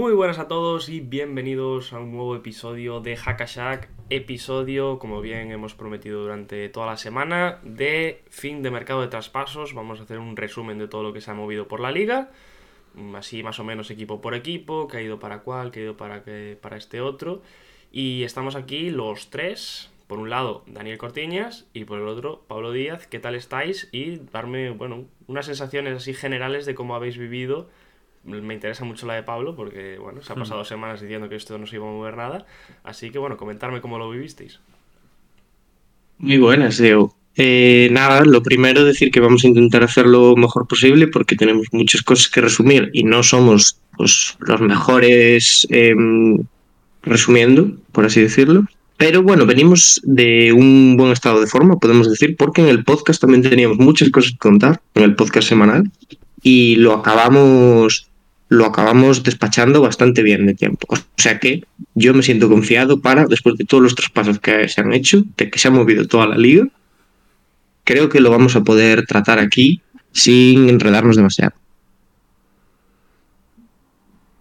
Muy buenas a todos y bienvenidos a un nuevo episodio de Hackashack, episodio, como bien hemos prometido durante toda la semana, de fin de mercado de traspasos. Vamos a hacer un resumen de todo lo que se ha movido por la liga, así más o menos equipo por equipo, que ha ido para cuál, que ha ido para, que, para este otro. Y estamos aquí los tres, por un lado Daniel Cortiñas y por el otro Pablo Díaz. ¿Qué tal estáis? Y darme, bueno, unas sensaciones así generales de cómo habéis vivido me interesa mucho la de Pablo porque, bueno, se ha pasado semanas diciendo que esto no se iba a mover nada. Así que, bueno, comentarme cómo lo vivisteis. Muy buenas, Diego. Eh, nada, lo primero decir que vamos a intentar hacer lo mejor posible porque tenemos muchas cosas que resumir y no somos pues, los mejores eh, resumiendo, por así decirlo. Pero bueno, venimos de un buen estado de forma, podemos decir, porque en el podcast también teníamos muchas cosas que contar, en el podcast semanal, y lo acabamos lo acabamos despachando bastante bien de tiempo. O sea que yo me siento confiado para, después de todos los traspasos que se han hecho, de que se ha movido toda la liga, creo que lo vamos a poder tratar aquí sin enredarnos demasiado.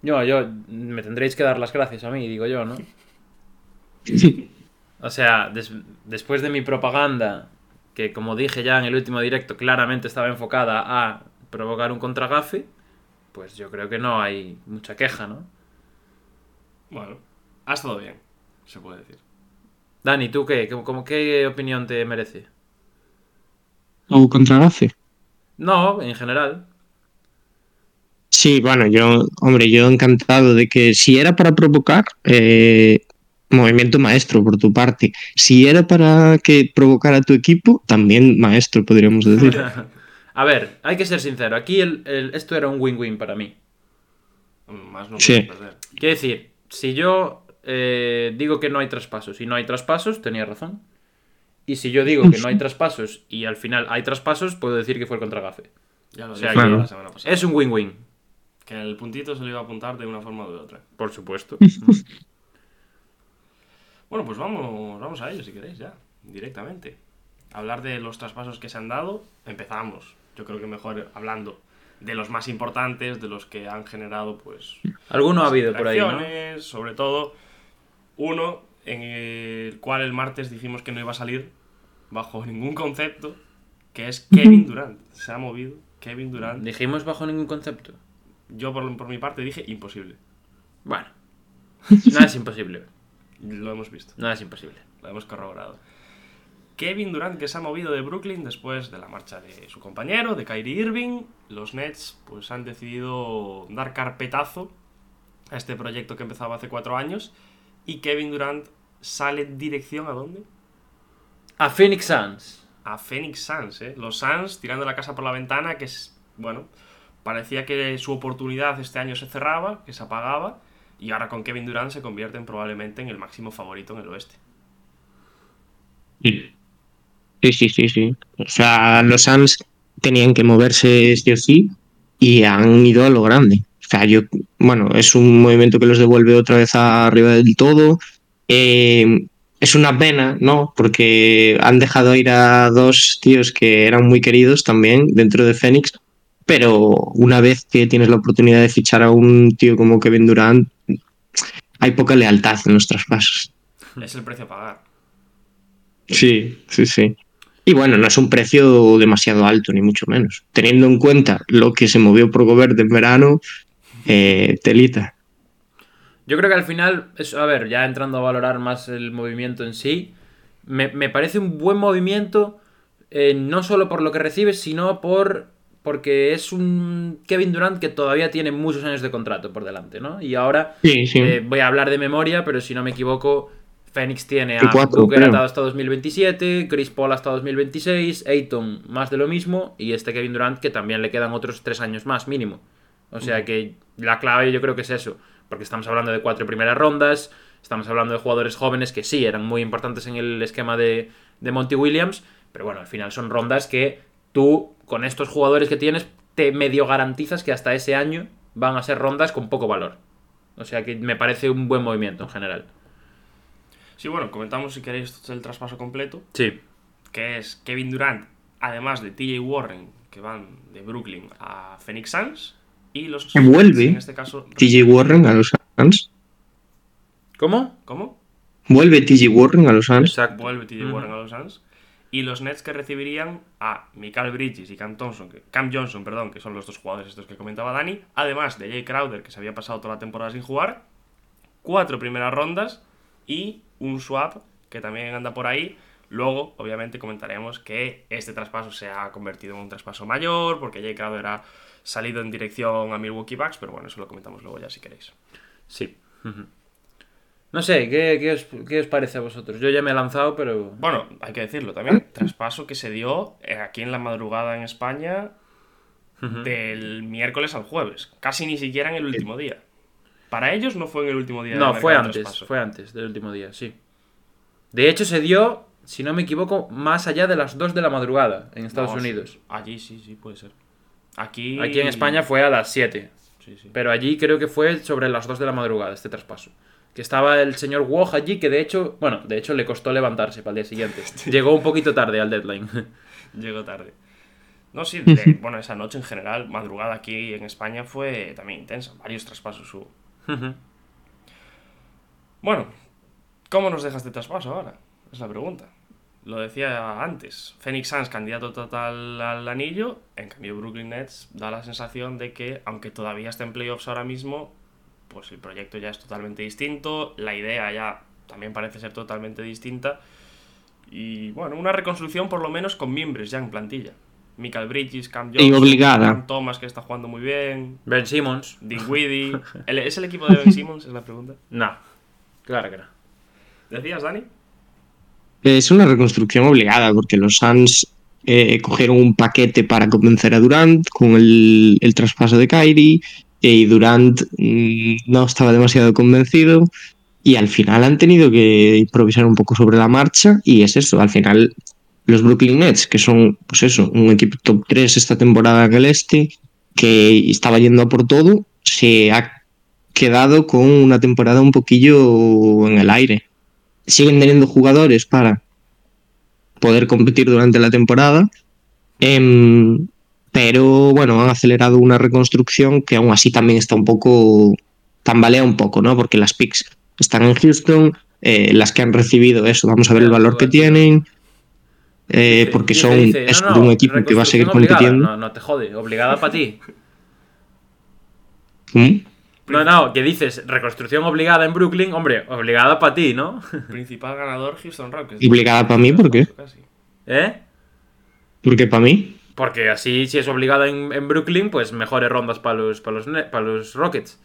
Yo, yo, me tendréis que dar las gracias a mí, digo yo, ¿no? O sea, des después de mi propaganda, que como dije ya en el último directo, claramente estaba enfocada a provocar un contragafe, pues yo creo que no hay mucha queja, ¿no? Bueno, ha estado bien, se puede decir. Dani, ¿tú qué? ¿Cómo, qué opinión te merece? ¿O contragafe? No, en general. Sí, bueno, yo, hombre, yo encantado de que si era para provocar, eh, movimiento maestro por tu parte. Si era para que provocara a tu equipo, también maestro, podríamos decir. A ver, hay que ser sincero. Aquí el, el, esto era un win-win para mí. Más no Sí. perder. Quiero decir, si yo eh, digo que no hay traspasos y no hay traspasos, tenía razón. Y si yo digo que no hay traspasos y al final hay traspasos, puedo decir que fue el contragafe. Ya lo O sea dije que la semana pasada. Es un win-win, Que el puntito se lo iba a apuntar de una forma o de otra. por supuesto. Bueno, pues vamos, vamos a ello si queréis ya, directamente. Hablar de los traspasos que se han dado, empezamos. Yo creo que mejor hablando de los más importantes, de los que han generado, pues. Alguno ha habido por ahí, ¿no? Sobre todo, uno en el cual el martes dijimos que no iba a salir bajo ningún concepto, que es Kevin Durant. Se ha movido Kevin Durant. Dijimos bajo ningún concepto. Yo, por, por mi parte, dije imposible. Bueno, nada es imposible. Lo hemos visto. Nada es imposible. Lo hemos corroborado. Kevin Durant que se ha movido de Brooklyn después de la marcha de su compañero, de Kyrie Irving. Los Nets pues han decidido dar carpetazo a este proyecto que empezaba hace cuatro años. Y Kevin Durant sale dirección a dónde? A Phoenix Suns. A Phoenix Suns, ¿eh? Los Suns tirando la casa por la ventana, que es, bueno, parecía que su oportunidad este año se cerraba, que se apagaba. Y ahora con Kevin Durant se convierten probablemente en el máximo favorito en el oeste. Sí, sí, sí, sí. O sea, los Suns tenían que moverse sí o sí y han ido a lo grande. O sea, yo, bueno, es un movimiento que los devuelve otra vez arriba del todo. Eh, es una pena, ¿no? Porque han dejado ir a dos tíos que eran muy queridos también dentro de Phoenix. Pero una vez que tienes la oportunidad de fichar a un tío como Kevin Durant, hay poca lealtad en los traspasos. Es el precio a pagar. Sí, sí, sí. Y bueno, no es un precio demasiado alto, ni mucho menos. Teniendo en cuenta lo que se movió por Gobert en verano, eh, telita. Yo creo que al final, es, a ver, ya entrando a valorar más el movimiento en sí, me, me parece un buen movimiento, eh, no solo por lo que recibes, sino por porque es un Kevin Durant que todavía tiene muchos años de contrato por delante, ¿no? Y ahora Sí, sí. eh, voy a hablar de memoria, pero si no me equivoco, Phoenix tiene a 24, Booker atado hasta 2027, Chris Paul hasta 2026, Ayton más de lo mismo, y este Kevin Durant que también le quedan otros tres años más mínimo. O sea que la clave yo creo que es eso, porque estamos hablando de cuatro primeras rondas, estamos hablando de jugadores jóvenes que sí eran muy importantes en el esquema de, de Monty Williams, Pero bueno, al final son rondas que tú, con estos jugadores que tienes, te medio garantizas que hasta ese año van a ser rondas con poco valor. O sea que me parece un buen movimiento en general. Sí, bueno, comentamos si queréis el traspaso completo, Sí. que es Kevin Durant, además de TJ Warren, que van de Brooklyn a Phoenix Suns, y los Que vuelve. en este caso, TJ Warren a los Suns. ¿Cómo? ¿Cómo? Vuelve TJ Warren a los Suns. Exacto. Vuelve TJ. Warren a los Suns. Y los Nets que recibirían a Michael Bridges y Cam, Thompson, que- Cam Johnson, perdón, que son los dos jugadores estos que comentaba Dani, además de Jay Crowder, que se había pasado toda la temporada sin jugar, cuatro primeras rondas y un swap que también anda por ahí. Luego, obviamente, comentaremos que este traspaso se ha convertido en un traspaso mayor, porque Jay Crowder ha salido en dirección a Milwaukee Bucks, pero bueno, eso lo comentamos luego ya si queréis. Sí. No sé, ¿qué, qué os, qué os parece a vosotros? Yo ya me he lanzado, pero... Bueno, hay que decirlo también. Traspaso que se dio eh, aquí en la madrugada en España del miércoles al jueves. Casi ni siquiera en el último día. Para ellos no fue en el último día. No, fue antes, traspaso. fue antes del último día, sí. De hecho, se dio, si no me equivoco, más allá de las 2 de la madrugada en Estados No, sí. Unidos. Allí sí, sí, puede ser. Aquí... Aquí en España fue a las 7. Sí, sí. Pero allí creo que fue sobre las 2 de la madrugada este traspaso. Que estaba el señor Woj allí, que de hecho, bueno, de hecho le costó levantarse para el día siguiente. Llegó un poquito tarde al deadline. Llegó tarde. No, sí, de- bueno, esa noche en general, madrugada aquí en España fue también intensa. Varios traspasos hubo. Bueno, ¿cómo nos deja este traspaso ahora? Es la pregunta. Lo decía antes. Phoenix Suns, candidato total al anillo. En cambio, Brooklyn Nets da la sensación de que, aunque todavía está en playoffs ahora mismo, pues el proyecto ya es totalmente distinto. La idea ya también parece ser totalmente distinta. Y bueno, una reconstrucción por lo menos con miembros ya en plantilla. Michael Bridges, Cam Y Johnson, obligada. Cam Thomas que está jugando muy bien, Ben Simmons. Dinwiddie. ¿El- ¿Es el equipo de Ben Simmons? Es la pregunta. No, claro que no. ¿Decías, Dani? Es una reconstrucción obligada porque los Suns eh, cogieron un paquete para convencer a Durant con el, el traspaso de Kyrie y Durant mm, no estaba demasiado convencido y al final han tenido que improvisar un poco sobre la marcha y es eso, al final los Brooklyn Nets, que son pues eso, un equipo top 3 esta temporada en el este, que estaba yendo a por todo, se ha quedado con una temporada un poquillo en el aire siguen teniendo jugadores para poder competir durante la temporada. em, pero bueno, han acelerado una reconstrucción que aún así también está un poco. tambalea un poco, ¿no? Porque las picks están en Houston, eh, las que han recibido eso, vamos a ver el valor que tienen. Eh, porque son dice, es no, de un no, equipo que va a seguir obligada. compitiendo. No, no te jode, obligada para ti. ¿Mm? No, no, que dices reconstrucción obligada en Brooklyn, hombre, obligada para ti, ¿no? Principal ganador Houston Rockets. ¿Y obligada pa' mí? ¿Por qué? Casi. ¿Eh? Porque para mí, Porque así, si es obligada en, en Brooklyn, pues mejores rondas para los, para los, para los Rockets.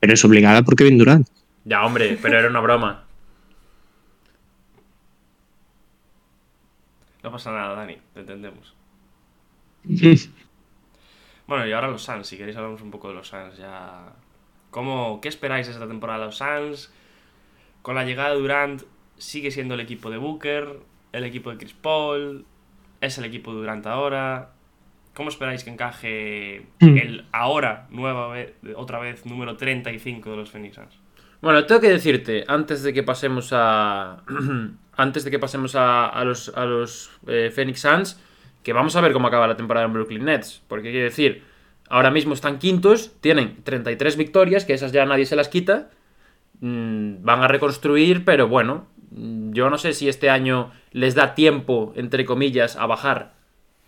pero es obligada porque Kevin Durant. Ya, hombre, pero era una broma. No pasa nada, Dani, te entendemos. Bueno, y ahora los Suns, si queréis hablamos un poco de los Suns ya. ¿Cómo, ¿Qué esperáis de esta temporada de los Suns? Con la llegada de Durant, sigue siendo el equipo de Booker, el equipo de Chris Paul, es el equipo de Durant ahora. ¿Cómo esperáis que encaje Mm. el ahora, nueva vez, otra vez, número 35 de los Phoenix Suns? Bueno, tengo que decirte, antes de que pasemos a. antes de que pasemos a, a los, a los eh, Phoenix Suns, que vamos a ver cómo acaba la temporada en Brooklyn Nets. Porque quiero decir, ahora mismo están quintos, tienen 33 victorias, que esas ya nadie se las quita. Mm, van a reconstruir, pero bueno, mm, yo no sé si este año les da tiempo, entre comillas, a bajar,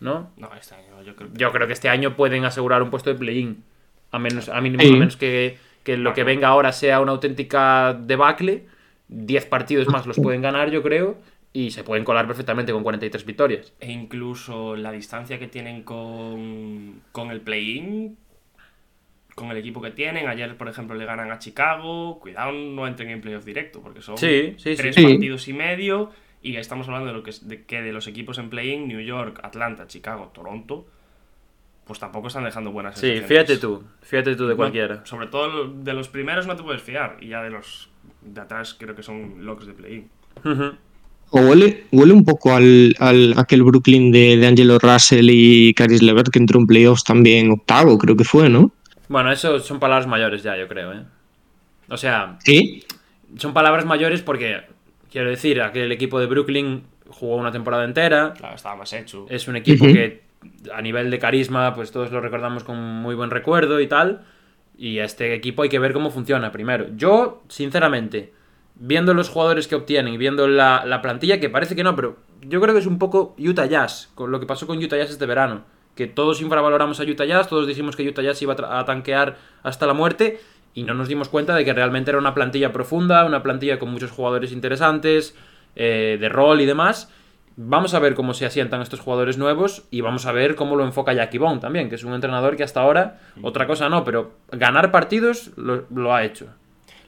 ¿no? No, este año yo creo que. Yo creo que este año pueden asegurar un puesto de play-in. A menos, a, mínimo- Sí. a menos que, que lo que venga ahora sea una auténtica debacle. 10 partidos más los pueden ganar, yo creo. Y se pueden colar perfectamente con 43 victorias. E incluso la distancia que tienen con, con el play-in, con el equipo que tienen. Ayer, por ejemplo, le ganan a Chicago. Cuidado, no entren en playoff directo, porque son Sí, tres Sí. partidos y medio. Y estamos hablando de lo que, es- de que de los equipos en play-in, New York, Atlanta, Chicago, Toronto, pues tampoco están dejando buenas Sí, fíjate tú. Fíjate tú de No, cualquiera. sobre todo de los primeros no te puedes fiar. Y ya de los de atrás creo que son locos de play-in. Ujú. O huele, huele un poco al, al aquel Brooklyn de, de Angelo Russell y Caris Levert que entró en playoffs también octavo, creo que fue, ¿no? Bueno, eso son palabras mayores ya, yo creo, ¿eh? O sea, Sí. son palabras mayores porque, quiero decir, aquel equipo de Brooklyn jugó una temporada entera. Claro, estaba más hecho. Es un equipo que a nivel de carisma, pues todos lo recordamos con muy buen recuerdo y tal. Y a este equipo hay que ver cómo funciona primero. Yo, sinceramente, viendo los jugadores que obtienen y viendo la, la plantilla, que parece que no, pero yo creo que es un poco Utah Jazz, con lo que pasó con Utah Jazz este verano. Que todos infravaloramos a Utah Jazz, todos dijimos que Utah Jazz iba a, tanquear hasta la muerte y no nos dimos cuenta de que realmente era una plantilla profunda, una plantilla con muchos jugadores interesantes, eh, de rol y demás. Vamos a ver cómo se asientan estos jugadores nuevos y vamos a ver cómo lo enfoca Jackie Bond también, que es un entrenador que hasta ahora, otra cosa no, pero ganar partidos lo, lo ha hecho.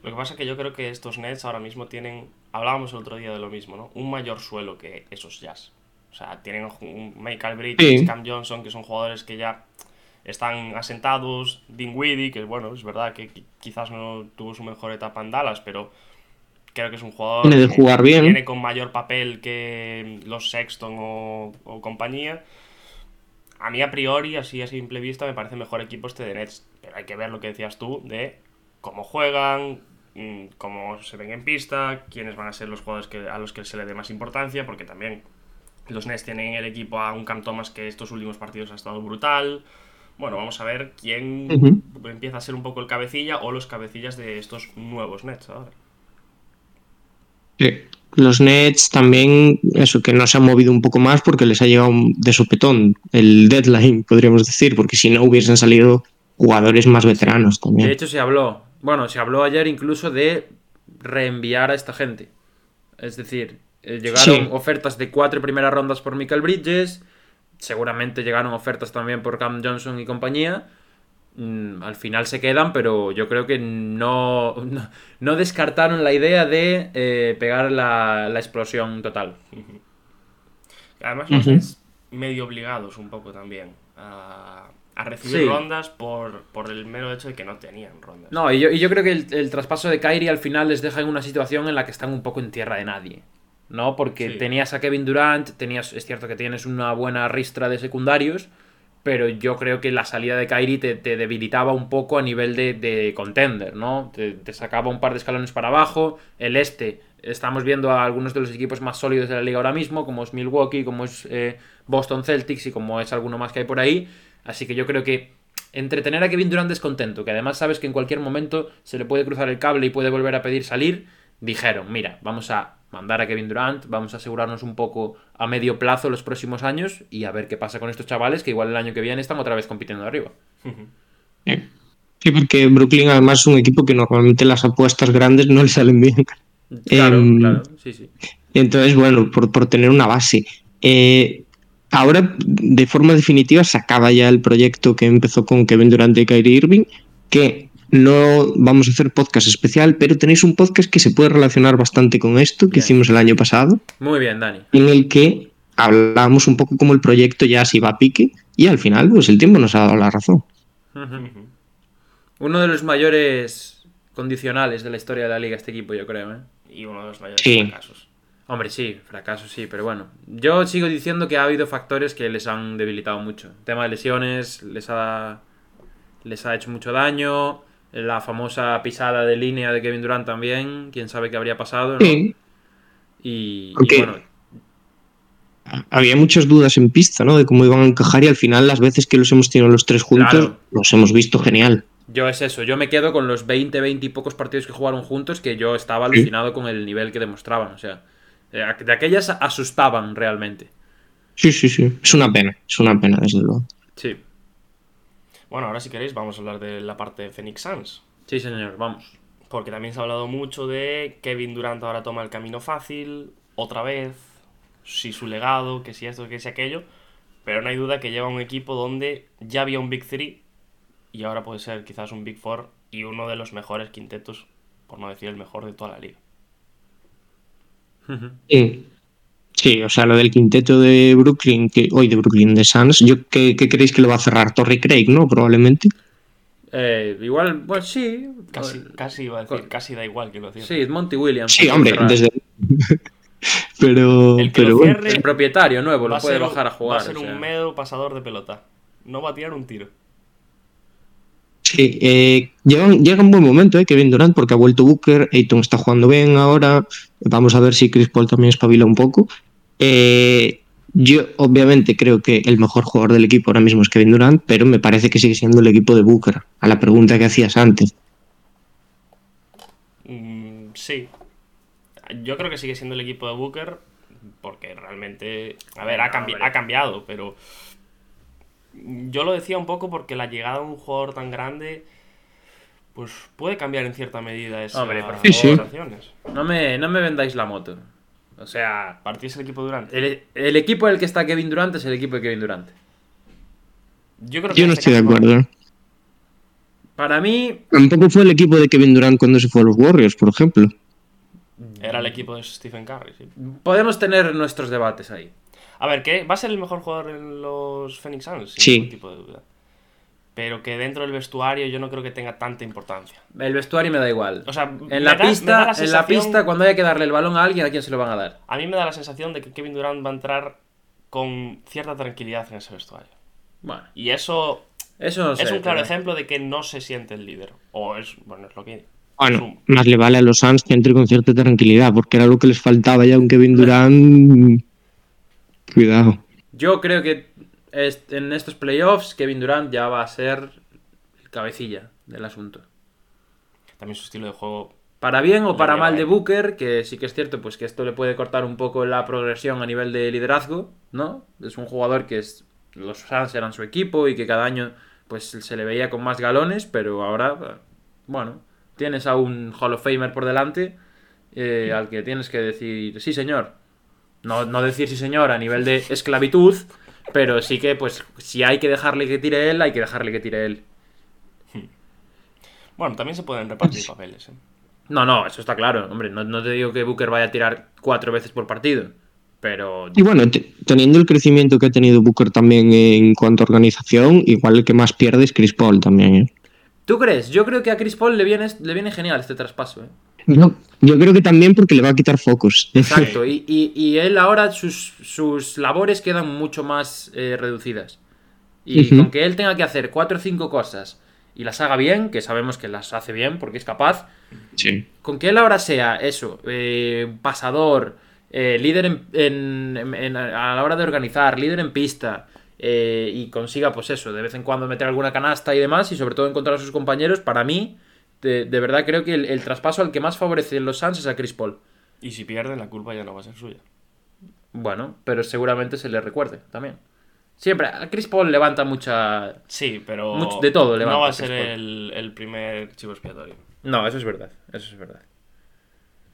Lo que pasa es que yo creo que estos Nets ahora mismo tienen, hablábamos el otro día de lo mismo, ¿no? Un mayor suelo que esos Jazz. O sea, tienen un Michael Bridges, Sí. Cam Johnson, que son jugadores que ya están asentados. Dinwiddie, que bueno, es verdad que qui- quizás no tuvo su mejor etapa en Dallas, pero creo que es un jugador Viene de que jugar bien. viene con mayor papel que los Sexton o, o compañía. A mí a priori, así a simple vista, me parece mejor equipo este de Nets. Pero hay que ver lo que decías tú de cómo juegan, mm, cómo se ven en pista, quiénes van a ser los jugadores que, a los que se le dé más importancia, porque también los Nets tienen en el equipo a un Cam Thomas que estos últimos partidos ha estado brutal. Bueno, vamos a ver quién empieza a ser un poco el cabecilla o los cabecillas de estos nuevos Nets ahora. Sí. Los Nets también, eso, que no se han movido un poco más porque les ha llegado un- de sopetón el deadline, podríamos decir, porque si no hubiesen salido jugadores más veteranos De también. hecho, se habló, bueno, se habló ayer incluso de reenviar a esta gente. Es decir, eh, llegaron Sí. ofertas de cuatro primeras rondas por Michael Bridges, seguramente llegaron ofertas también por Cam Johnson y compañía. Mm, al final se quedan, pero yo creo que no, no, no descartaron la idea de eh, pegar la, la explosión total. Además, los Ujú. Nets medio obligados un poco también a, a recibir Sí. rondas por, por el mero hecho de que no tenían rondas. No, y yo, y yo creo que el, el traspaso de Kyrie al final les deja en una situación en la que están un poco en tierra de nadie. ¿No? Porque Sí. tenías a Kevin Durant, tenías, es cierto que tienes una buena ristra de secundarios, pero yo creo que la salida de Kyrie te, debilitaba un poco a nivel de, de contender, ¿no? Te, te sacaba un par de escalones para abajo. El este, estamos viendo a algunos de los equipos más sólidos de la liga ahora mismo, como es Milwaukee, como es eh, Boston Celtics y como es alguno más que hay por ahí. Así que yo creo que entretener a Kevin Durant descontento, que además sabes que en cualquier momento se le puede cruzar el cable y puede volver a pedir salir, dijeron, mira, vamos a mandar a Kevin Durant, vamos a asegurarnos un poco a medio plazo los próximos años y a ver qué pasa con estos chavales que igual el año que viene están otra vez compitiendo arriba. Sí, porque Brooklyn además es un equipo que normalmente las apuestas grandes no le salen bien. Claro, Em, claro, sí, sí. Entonces, bueno, por, por tener una base. Eh, ahora, de forma definitiva, se acaba ya el proyecto que empezó con Kevin Durant y Kyrie Irving, que no vamos a hacer podcast especial, pero tenéis un podcast que se puede relacionar bastante con esto, que Bien. hicimos el año pasado, Muy bien, Dani. en el que hablábamos un poco como el proyecto ya se iba a pique, y al final, pues el tiempo nos ha dado la razón. Uno de los mayores condicionales de la historia de la liga este equipo, yo creo, ¿eh? Y uno de los mayores Sí. fracasos. Hombre, sí, fracaso sí, pero bueno. Yo sigo diciendo que ha habido factores que les han debilitado mucho. El tema de lesiones les ha, les ha hecho mucho daño. La famosa pisada de línea de Kevin Durant también. Quién sabe qué habría pasado, ¿no? Sí, Y, bueno, había muchas dudas en pista, ¿no? De cómo iban a encajar y al final las veces que los hemos tenido los tres juntos, Claro. los hemos visto genial. yo es eso. Yo me quedo con los 20, 20 y pocos partidos que jugaron juntos que yo estaba Sí. alucinado con el nivel que demostraban. O sea, de aquellas asustaban realmente. Sí, sí, sí. Es una pena, es una pena, desde luego. Sí, Bueno, ahora si queréis vamos a hablar de la parte de Phoenix Suns. sí, señor, vamos. Porque también se ha hablado mucho de Kevin Durant ahora toma el camino fácil, otra vez, si su legado, que si esto, que si aquello. Pero no hay duda que lleva un equipo donde ya había un Big Three y ahora puede ser quizás un Big Four y uno de los mejores quintetos, por no decir el mejor de toda la liga. Sí. Sí, o sea, lo del quinteto de Brooklyn, que hoy de Brooklyn de Suns, yo ¿qué, qué creéis que lo va a cerrar? Torrey Craig, ¿no? Probablemente. Eh, igual, bueno, sí. Casi, casi iba a decir, casi da igual que lo decía. Sí, Monty Williams. Sí, hombre, cerrar. desde Pero, El que pero lo bueno. cierre El propietario nuevo lo puede ser, bajar a jugar. va a ser o sea. un medio pasador de pelota. No va a tirar un tiro. Sí, eh, llega, llega un buen momento, eh, Kevin Durant, porque ha vuelto Booker, Ayton está jugando bien ahora, vamos a ver si Chris Paul también espabila un poco. Eh, yo obviamente creo que el mejor jugador del equipo ahora mismo es Kevin Durant, pero me parece que sigue siendo el equipo de Booker, a la pregunta que hacías antes. Mm, sí. Yo creo que sigue siendo el equipo de Booker porque realmente, a ver, ha, cambi- ha cambiado, pero yo lo decía un poco porque la llegada de un jugador tan grande pues puede cambiar en cierta medida esas Hombre, por Sí, sí. sensaciones. No me, no me vendáis la moto. O sea, Partís el equipo Durante. el, el equipo en el que está Kevin Durant es el equipo de Kevin Durant. Yo creo que Yo no este estoy de acuerdo. Para mí, Tampoco fue el equipo de Kevin Durant cuando se fue a los Warriors, por ejemplo. Era el equipo de Stephen Curry, sí. podemos tener nuestros debates ahí. A ver, que va a ser el mejor jugador en los Phoenix Suns, sin Sí. ningún tipo de duda. Pero que dentro del vestuario yo no creo que tenga tanta importancia. El vestuario me da igual. O sea, me en la da- pista, la en la pista, cuando haya que darle el balón a alguien, ¿a quién se lo van a dar? A mí me da la sensación de que Kevin Durant va a entrar con cierta tranquilidad en ese vestuario. Bueno, Y eso eso no sé. es un claro pero- ejemplo de que no se siente el líder. O es, bueno, es lo que... Bueno, Zoom. más le vale a los Suns que entre con cierta tranquilidad, porque era lo que les faltaba ya a un Kevin Durant. Cuidado. Yo creo que est- en estos playoffs Kevin Durant ya va a ser el cabecilla del asunto. También su estilo de juego... Para bien o para mal de. Booker, que sí que es cierto, pues que esto le puede cortar un poco la progresión a nivel de liderazgo, ¿no? Es un jugador que es, los Suns eran su equipo y que cada año pues se le veía con más galones, pero ahora, bueno, tienes a un Hall of Famer por delante eh, al que tienes que decir sí señor. No, no decir sí señor a nivel de esclavitud, pero sí que pues si hay que dejarle que tire él, hay que dejarle que tire él. Bueno, también se pueden repartir papeles, ¿eh? No, no, eso está claro. Hombre, no, no te digo que Booker vaya a tirar cuatro veces por partido. Pero Y bueno, te- teniendo el crecimiento que ha tenido Booker también en cuanto a organización, igual el que más pierde es Chris Paul también. ¿eh? ¿Tú crees? Yo creo que a Chris Paul le viene, le viene genial este traspaso. ¿eh? No, yo creo que también porque le va a quitar focos. Exacto. Y, y- y él ahora sus, sus labores quedan mucho más eh, reducidas. Y con que él tenga que hacer cuatro o cinco cosas y las haga bien, que sabemos que las hace bien porque es capaz, Sí. con que él ahora sea eso, eh, pasador, eh, líder en- en- a la hora de organizar, líder en pista, eh, y consiga, pues eso, de vez en cuando meter alguna canasta y demás, y sobre todo encontrar a sus compañeros, para mí, de, de verdad creo que el, el traspaso al que más favorece en los Suns es a Chris Paul. Y si pierden, la culpa ya no va a ser suya. Bueno, pero seguramente se le recuerde también. Siempre, a Chris Paul levanta mucha... Sí, pero... Mucho- de todo No levanta va a ser el, el primer chivo expiatorio. No, eso es verdad, eso es verdad.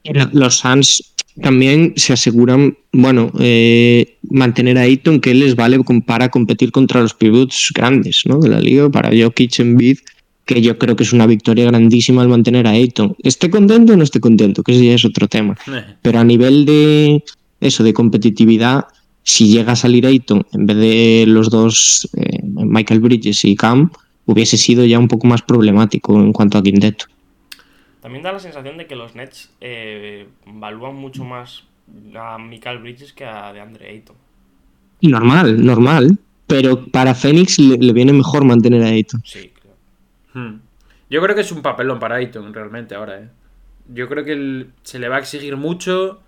Lo- Los Suns también se aseguran, bueno, eh, mantener a Ayton que les vale para competir contra los pivots grandes ¿no? de la liga, para Jokic en bid, que yo creo que es una victoria grandísima al mantener a Ayton. ¿Esté contento o no esté contento? Que ese ya es otro tema. Pero a nivel de eso, de competitividad, si llega a salir Ayton en vez de los dos, eh, Michael Bridges y Cam, hubiese sido ya un poco más problemático en cuanto a quinteto. También da la sensación de que los Nets eh, valúan mucho más a Michael Bridges que a DeAndre Ayton. Normal, normal. Pero para Phoenix le, le viene mejor mantener a Ayton. Sí. Hmm. Yo creo que es un papelón para Ayton realmente ahora, ¿eh? Yo creo que se le va a exigir mucho.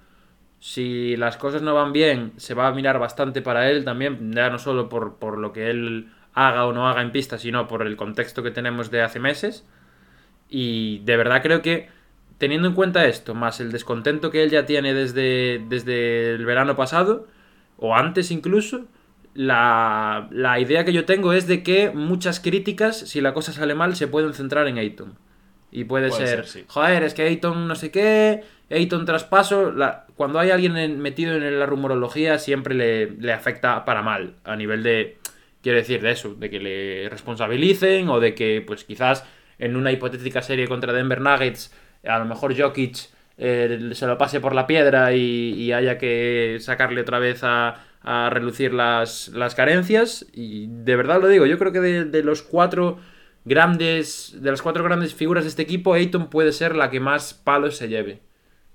Si las cosas no van bien, se va a mirar bastante para él también, ya no solo por, por lo que él haga o no haga en pista, sino por el contexto que tenemos de hace meses. Y de verdad creo que, teniendo en cuenta esto, más el descontento que él ya tiene desde, desde el verano pasado, o antes incluso, la, la idea que yo tengo es de que muchas críticas, si la cosa sale mal, se pueden centrar en Ayton. Y puede, Puede ser, ser, sí. joder, es que Ayton no sé qué, Ayton traspaso. la- cuando hay alguien en- metido en la rumorología, siempre le, le afecta para mal, a nivel de, quiero decir, de eso, de que le responsabilicen o de que, pues quizás en una hipotética serie contra Denver Nuggets, a lo mejor Jokic eh, se lo pase por la piedra y, y haya que sacarle otra vez a, a relucir las, las carencias. Y de verdad lo digo, yo creo que de, de los cuatro grandes, de las cuatro grandes figuras de este equipo, Ayton puede ser la que más palos se lleve.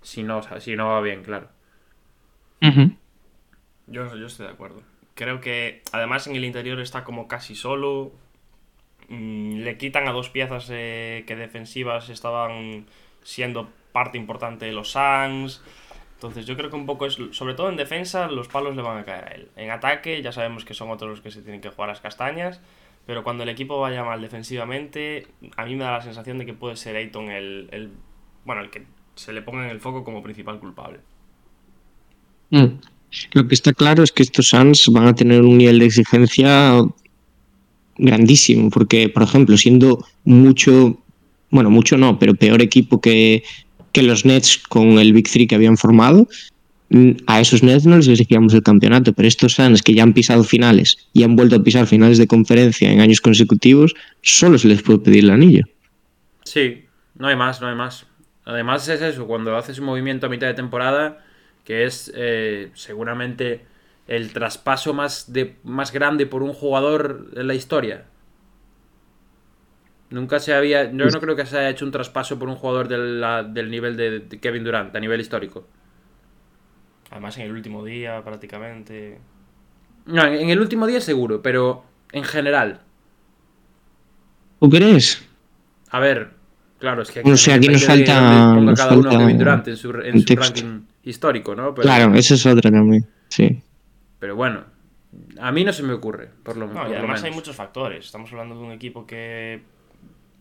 Si no, si no va bien, claro. Yo, yo estoy de acuerdo. Creo que además en el interior está como casi solo. Mm, le quitan a dos piezas eh, que defensivas estaban siendo parte importante de los Suns. Entonces yo creo que un poco es, sobre todo en defensa, los palos le van a caer a él. En ataque ya sabemos que son otros los que se tienen que jugar las castañas, pero cuando el equipo vaya mal defensivamente, a mí me da la sensación de que puede ser Ayton el, el bueno, el que se le ponga en el foco como principal culpable. Mm. Lo que está claro es que estos Suns van a tener un nivel de exigencia grandísimo, porque, por ejemplo, siendo mucho, bueno, mucho no, pero peor equipo que, que los Nets con el Big Three que habían formado, mm, a esos Nets no les exigíamos el campeonato, pero estos Suns que ya han pisado finales y han vuelto a pisar finales de conferencia en años consecutivos, solo se les puede pedir el anillo. Sí, no hay más, no hay más. Además es eso, cuando haces un movimiento a mitad de temporada, que es eh, seguramente el traspaso más, de, más grande por un jugador en la historia. Nunca se había. Yo no creo que se haya hecho un traspaso por un jugador de la- del nivel de, de Kevin Durant, a nivel histórico. Además en el último día prácticamente... No, en en el último día seguro, pero en general. ¿Tú crees? A ver, claro, es que No sé, aquí nos falta- nos cada uno a falta Kevin Durant en su, en su ranking histórico, ¿no? Pero, Claro, esa es otra también. Sí. pero bueno, a mí no se me ocurre, por lo, No, por y lo además hay menos. muchos factores. Estamos hablando de un equipo que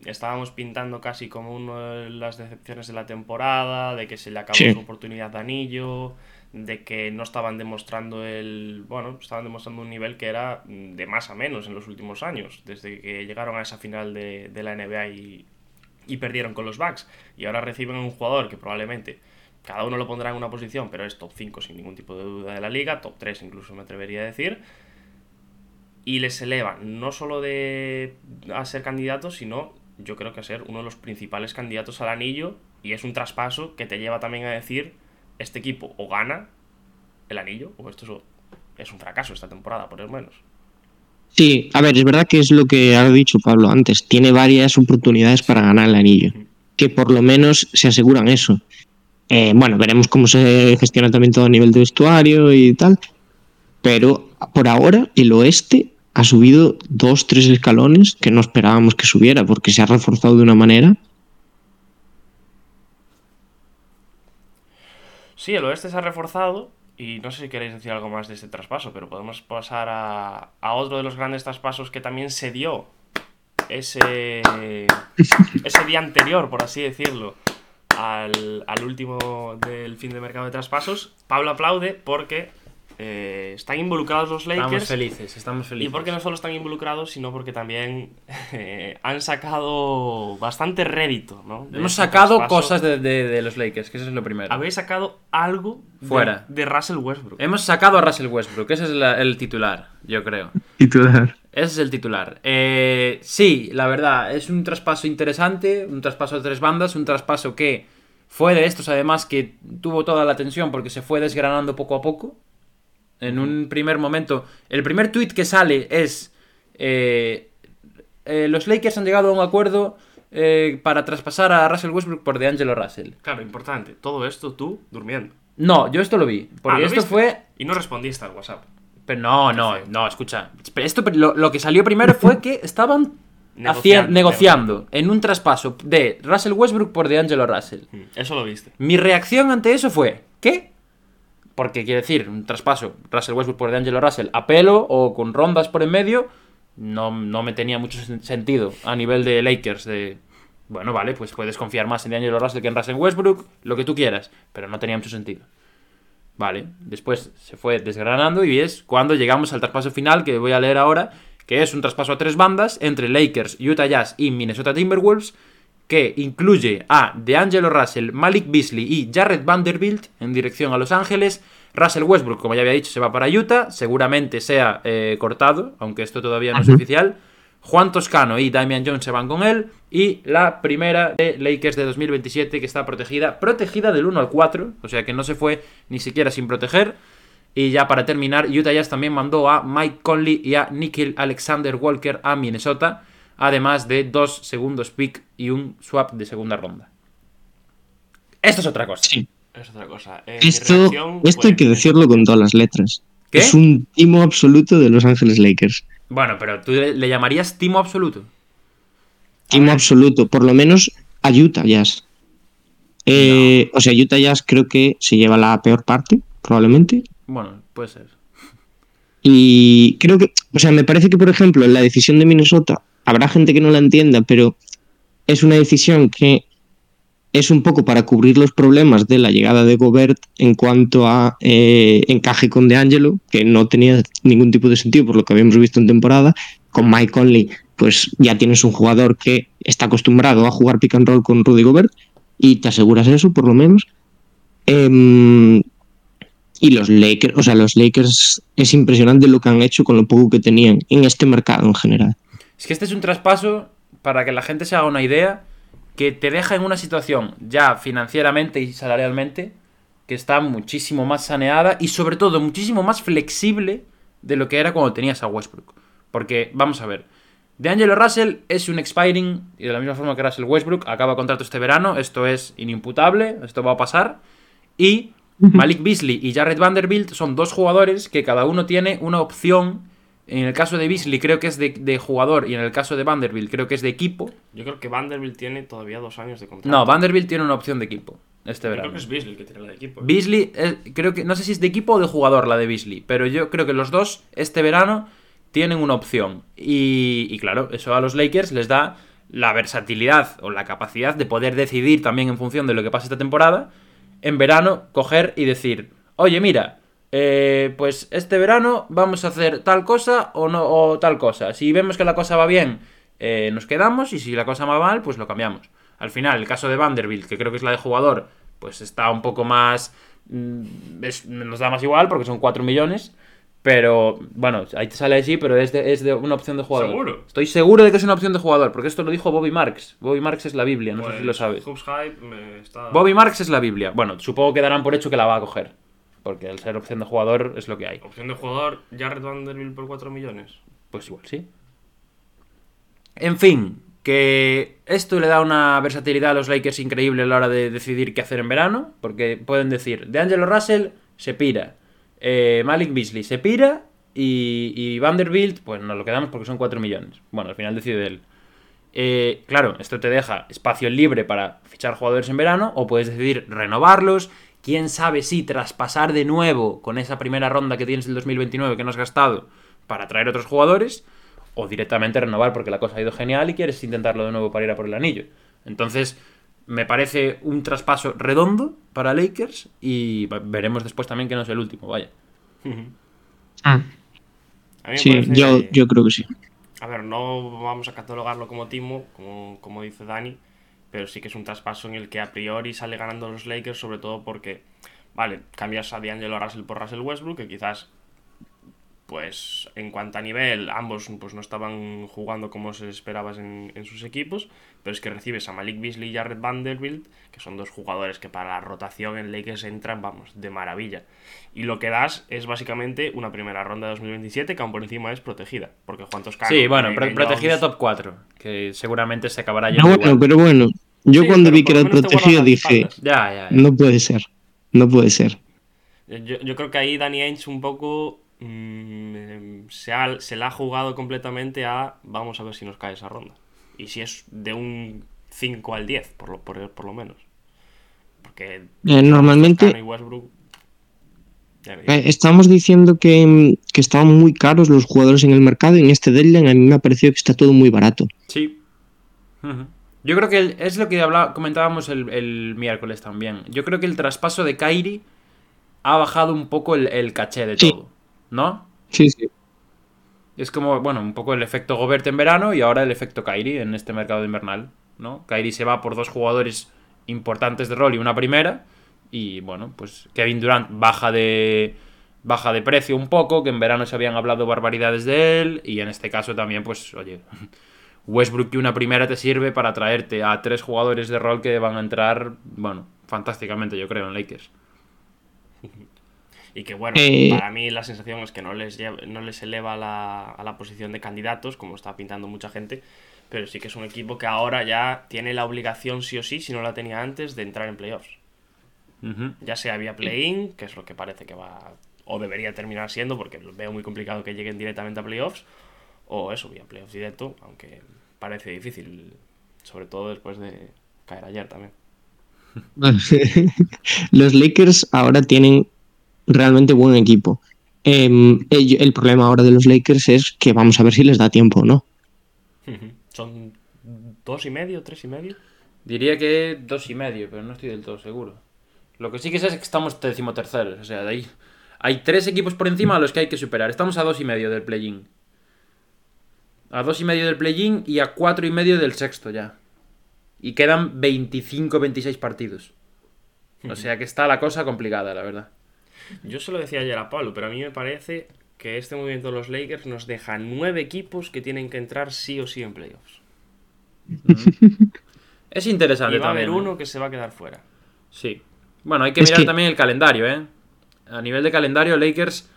estábamos pintando casi como una de las decepciones de la temporada, de que se le acabó Sí. su oportunidad de anillo, de que no estaban demostrando el. Bueno, estaban demostrando un nivel que era de más a menos en los últimos años, desde que llegaron a esa final de, de la NBA y, y perdieron con los Bucks. Y ahora reciben a un jugador que probablemente cada uno lo pondrá en una posición, pero es top 5 sin ningún tipo de duda de la liga, top 3 incluso me atrevería a decir. Y les eleva no solo de a ser candidatos, sino yo creo que a ser uno de los principales candidatos al anillo. Y es un traspaso que te lleva también a decir, este equipo o gana el anillo, o esto es- un fracaso esta temporada, por lo menos. Sí, a ver, es verdad que es lo que ha dicho Pablo antes. Tiene varias oportunidades para ganar el anillo. Que por lo menos se aseguran eso. Eh, bueno, veremos cómo se gestiona también todo a nivel de vestuario y tal. Pero por ahora el oeste ha subido dos, tres escalones que no esperábamos que subiera porque se ha reforzado de una manera. Sí, el oeste se ha reforzado y no sé si queréis decir algo más de este traspaso, pero podemos pasar a, a otro de los grandes traspasos que también se dio ese, ese día anterior, por así decirlo, al, al último del fin de mercado de traspasos. Pablo aplaude porque eh, están involucrados los Estamos Lakers. felices, estamos Y felices. porque no solo están involucrados, sino porque también eh, han sacado bastante rédito, ¿no? De Hemos este sacado traspaso. cosas de, de- de los Lakers, que eso es lo primero. Habéis sacado algo de- Fuera. de Russell Westbrook. Hemos sacado a Russell Westbrook, ese es la- el titular, yo creo. Titular. Ese es el titular. Eh, sí, la verdad, es un traspaso interesante, un traspaso de tres bandas, un traspaso que fue de estos además que tuvo toda la atención porque se fue desgranando poco a poco. En un primer momento, el primer tweet que sale es, eh, eh, los Lakers han llegado a un acuerdo eh, para traspasar a Russell Westbrook por DeAngelo Russell. Claro, importante. Todo esto tú durmiendo. No, yo esto lo vi, porque Ah, ¿lo esto viste? fue Y no respondiste al WhatsApp. pero no, no, no, escucha. Esto, lo, lo que salió primero fue que estaban Negociando, en un traspaso de Russell Westbrook por DeAngelo Russell. Mm, Eso lo viste. Mi reacción ante eso fue, ¿qué? Porque quiere decir, un traspaso Russell Westbrook por DeAngelo Russell a pelo o con rondas por en medio, no, no me tenía mucho sen- sentido a nivel de Lakers. De, bueno, vale, pues puedes confiar más en DeAngelo Russell que en Russell Westbrook, lo que tú quieras, pero no tenía mucho sentido. Vale, después se fue desgranando y es cuando llegamos al traspaso final que voy a leer ahora, que es un traspaso a tres bandas entre Lakers, Utah Jazz y Minnesota Timberwolves, que incluye a DeAngelo Russell, Malik Beasley y Jared Vanderbilt en dirección a Los Ángeles. Russell Westbrook, como ya había dicho, se va para Utah, seguramente sea eh, cortado, aunque esto todavía no es oficial. Juan Toscano y Damian Jones se van con él. Y la primera de Lakers de 2027 que está protegida, protegida del 1 al 4, o sea que no se fue ni siquiera sin proteger. Y ya para terminar, Utah Jazz también mandó a Mike Conley y a Nikhil Alexander Walker a Minnesota, además de dos segundos pick y un swap de segunda ronda. Esto es otra cosa. Sí. Es otra cosa. Eh, Esto, esto hay que decirlo con todas las letras. ¿Qué? Es un timo absoluto de Los Ángeles Lakers. Bueno, pero tú le, le llamarías timo absoluto. Timo absoluto, por lo menos a Utah Jazz. Eh, O sea, Utah Jazz creo que se lleva la peor parte, probablemente. Bueno, puede ser. Y creo que, o sea, me parece que, por ejemplo, en la decisión de Minnesota, habrá gente que no la entienda, pero es una decisión que es un poco para cubrir los problemas de la llegada de Gobert en cuanto a eh, encaje con DeAngelo, que no tenía ningún tipo de sentido por lo que habíamos visto en temporada. Con Mike Conley, pues ya tienes un jugador que está acostumbrado a jugar pick and roll con Rudy Gobert y te aseguras eso, por lo menos. Em, y los Lakers, o sea, los Lakers es impresionante lo que han hecho con lo poco que tenían en este mercado en general. Es que este es un traspaso, para que la gente se haga una idea, que te deja en una situación ya financieramente y salarialmente que está muchísimo más saneada y sobre todo muchísimo más flexible de lo que era cuando tenías a Westbrook. Porque, vamos a ver, DeAngelo Russell es un expiring y de la misma forma que Russell Westbrook acaba contrato este verano, esto es inimputable, esto va a pasar. Y Malik Beasley y Jared Vanderbilt son dos jugadores que cada uno tiene una opción. En el caso de Beasley creo que es de, de jugador y en el caso de Vanderbilt creo que es de equipo. Yo creo que Vanderbilt tiene todavía dos años de contrato. No, Vanderbilt tiene una opción de equipo este Yo verano. creo que es Beasley el que tiene la de equipo. ¿eh? Beasley, eh, creo que, no sé si es de equipo o de jugador la de Beasley, pero yo creo que los dos este verano tienen una opción. Y, y claro, eso a los Lakers les da la versatilidad o la capacidad de poder decidir también en función de lo que pase esta temporada, en verano coger y decir, oye, mira, eh, pues este verano vamos a hacer tal cosa o, no, o tal cosa. Si vemos que la cosa va bien, eh, nos quedamos y si la cosa va mal, pues lo cambiamos. Al final, el caso de Vanderbilt, que creo que es la de jugador, pues está un poco más... mm, es- nos da más igual porque son 4 millones. Pero, bueno, ahí te sale así, pero es de, es de una opción de jugador. ¿Seguro? Estoy seguro de que es una opción de jugador, porque esto lo dijo Bobby Marks. Bobby Marks es la Biblia, no sé si lo sabes. Hype me está... Bobby Marks es la Biblia. Bueno, supongo que darán por hecho que la va a coger. Porque al ser opción de jugador es lo que hay. Opción de jugador, Jared Vanderbilt por 4 millones. Pues igual, sí. En fin, que esto le da una versatilidad a los Lakers increíble a la hora de decidir qué hacer en verano. Porque pueden decir, de Angelo Russell se pira. eh, Malik Beasley se pira. Y, y Vanderbilt, pues nos lo quedamos porque son 4 millones. Bueno, al final decide él. Eh, claro, esto te deja espacio libre para fichar jugadores en verano o puedes decidir renovarlos. Quién sabe si traspasar de nuevo con esa primera ronda que tienes del 2029 que no has gastado para traer otros jugadores o directamente renovar porque la cosa ha ido genial y quieres intentarlo de nuevo para ir a por el anillo. Entonces, me parece un traspaso redondo para Lakers y veremos después también que no es el último, vaya. A mí me Sí, parece- yo, yo creo que sí. A ver, no vamos a catalogarlo como timo, como, como dice Dani, pero sí que es un traspaso en el que a priori sale ganando los Lakers, sobre todo porque, vale, cambias a D'Angelo Russell por Russell Westbrook, que quizás, pues, en cuanto a nivel, ambos pues no estaban jugando como se esperaba en, en sus equipos, pero es que recibes a Malik Beasley y Jared Vanderbilt, que son dos jugadores que para la rotación en Lakers entran, vamos, de maravilla. Y lo que das es básicamente una primera ronda de 2027 que aún por encima es protegida, porque Juan Toscano... Sí, bueno, pro- protegida Jones- top 4, que seguramente se acabará No, yendo bueno, igual. pero bueno, yo Sí, cuando vi que era las dije. Ya, ya, ya. no puede ser, no puede ser. Yo, yo creo que ahí Danny Ainge un poco mm, se, ha- se la ha jugado completamente a vamos a ver si nos cae esa ronda. Y si es de un 5 al 10, por lo, por, por lo menos. Porque Eh, normalmente- y Westbrook. Eh, Estábamos diciendo que, mm, que estaban muy caros los jugadores en el mercado y en este deadline a mí me ha parecido que está todo muy barato. Sí. Yo creo que es lo que habla- comentábamos el, el miércoles también. Yo creo que el traspaso de Kairi ha bajado un poco el, el caché de Sí. todo. ¿No? Sí, sí. Es como, bueno, un poco el efecto Gobert en verano y ahora el efecto Kairi en este mercado invernal. ¿No? Kairi se va por dos jugadores importantes de rol y una primera. Y bueno, pues Kevin Durant baja de. Baja de precio un poco, que en verano se habían hablado barbaridades de él. Y en este caso también, pues, oye, Westbrook y una primera te sirve para traerte a tres jugadores de rol que van a entrar, bueno, fantásticamente, yo creo, en Lakers. Y que bueno, Eh, para mí la sensación es que no les, lleva- no les eleva a la, a la posición de candidatos, como está pintando mucha gente, pero sí que es un equipo que ahora ya tiene la obligación, sí o sí, si no la tenía antes, de entrar en playoffs. Ya sea vía play-in, que es lo que parece que va o debería terminar siendo, porque veo muy complicado que lleguen directamente a playoffs, o eso, vía playoffs directo, aunque parece difícil, sobre todo después de caer ayer también. Los Lakers ahora tienen realmente buen equipo. Em, el, el problema ahora de los Lakers es que vamos a ver si les da tiempo o no. Son dos y medio, tres y medio. Diría que dos y medio, pero no estoy del todo seguro. Lo que sí que sé es que estamos decimoterceros, o sea, de ahí hay tres equipos por encima a los que hay que superar. Estamos a dos y medio del play-in. A dos y medio del play-in y a cuatro y medio del sexto ya. Y quedan 25-26 partidos. O sea que está la cosa complicada, la verdad. Yo se lo decía ayer a Pablo, pero a mí me parece que este movimiento de los Lakers nos deja nueve equipos que tienen que entrar sí o sí en playoffs. Es interesante Y va a haber ¿eh? uno que se va a quedar fuera. Sí. Bueno, hay que Es mirar que- también el calendario, ¿eh? A nivel de calendario, Lakers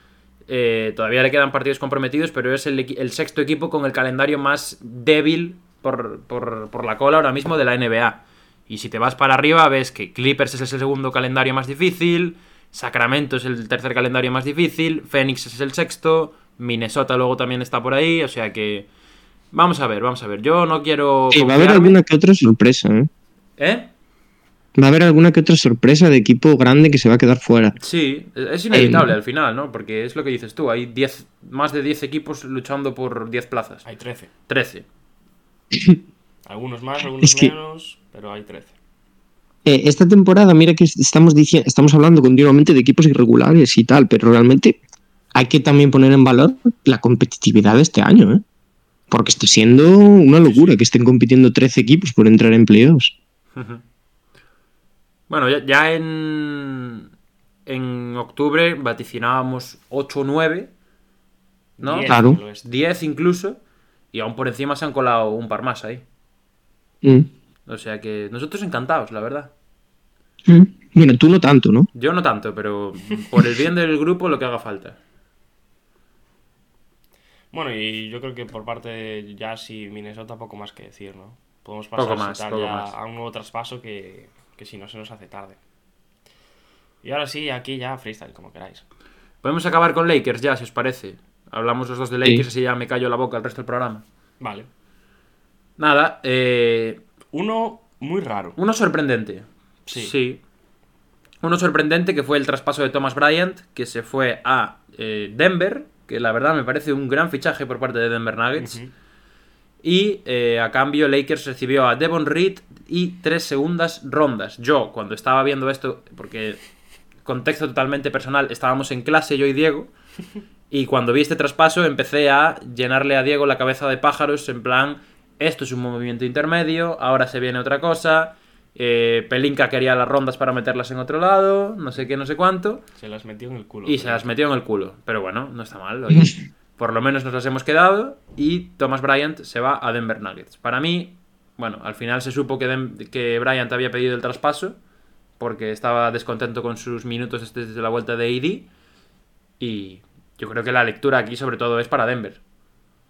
eh, todavía le quedan partidos comprometidos, pero es el, el sexto equipo con el calendario más débil por, por- por la cola ahora mismo de la NBA. Y si te vas para arriba, ves que Clippers es el segundo calendario más difícil, Sacramento es el tercer calendario más difícil, Phoenix es el sexto, Minnesota luego también está por ahí, o sea que... Vamos a ver, vamos a ver. Yo no quiero... Sí, va a haber alguna que otra sorpresa, ¿eh? ¿Eh? Va a haber alguna que otra sorpresa de equipo grande que se va a quedar fuera. Sí, es inevitable al final, ¿no? Porque es lo que dices tú, hay 10, más de 10 equipos luchando por 10 plazas. Hay 13. 13. Algunos más, algunos Es que- menos, pero hay 13. Eh, esta temporada, mira que estamos diciendo, estamos hablando continuamente de equipos irregulares y tal, pero realmente hay que también poner en valor la competitividad de este año, ¿eh? Porque está siendo una locura que estén compitiendo 13 equipos por entrar en playoffs. Bueno, ya, ya en, en octubre vaticinábamos 8 o 9, ¿no? Diez Claro. en el oeste. 10 incluso, y aún por encima se han colado un par más ahí. Mm. O sea que nosotros encantados, la verdad. Mm. Bueno, tú no tanto, ¿no? Yo no tanto, pero por el bien del grupo lo que haga falta. Bueno, y yo creo que por parte de Jazz y Minnesota poco más que decir, ¿no? Podemos Poco pasar a más, poco ya más. a un nuevo traspaso que, que si no se nos hace tarde. Y ahora sí, aquí ya freestyle, como queráis. Podemos acabar con Lakers ya, si os parece. Hablamos los dos de Lakers y ya me callo la boca el resto del programa. Vale. Nada, eh, Uno muy raro. uno sorprendente. Sí. Uno sorprendente que fue el traspaso de Thomas Bryant, que se fue a eh, Denver, que la verdad me parece un gran fichaje por parte de Denver Nuggets. Y eh, a cambio Lakers recibió a Devon Reed y tres segundas rondas. Yo, cuando estaba viendo esto, porque contexto totalmente personal, estábamos en clase yo y Diego, y cuando vi este traspaso empecé a llenarle a Diego la cabeza de pájaros en plan, esto es un movimiento intermedio, ahora se viene otra cosa, eh, Pelinka quería las rondas para meterlas en otro lado, no sé qué, no sé cuánto. Se las metió en el culo. Y se las metió en el culo. Pero bueno, no está mal. oye. Por lo menos nos las hemos quedado. Y Thomas Bryant se va a Denver Nuggets. Para mí, bueno, al final se supo que, Dem- que Bryant había pedido el traspaso. Porque estaba descontento con sus minutos desde la vuelta de AD. Y yo creo que la lectura aquí, sobre todo, es para Denver.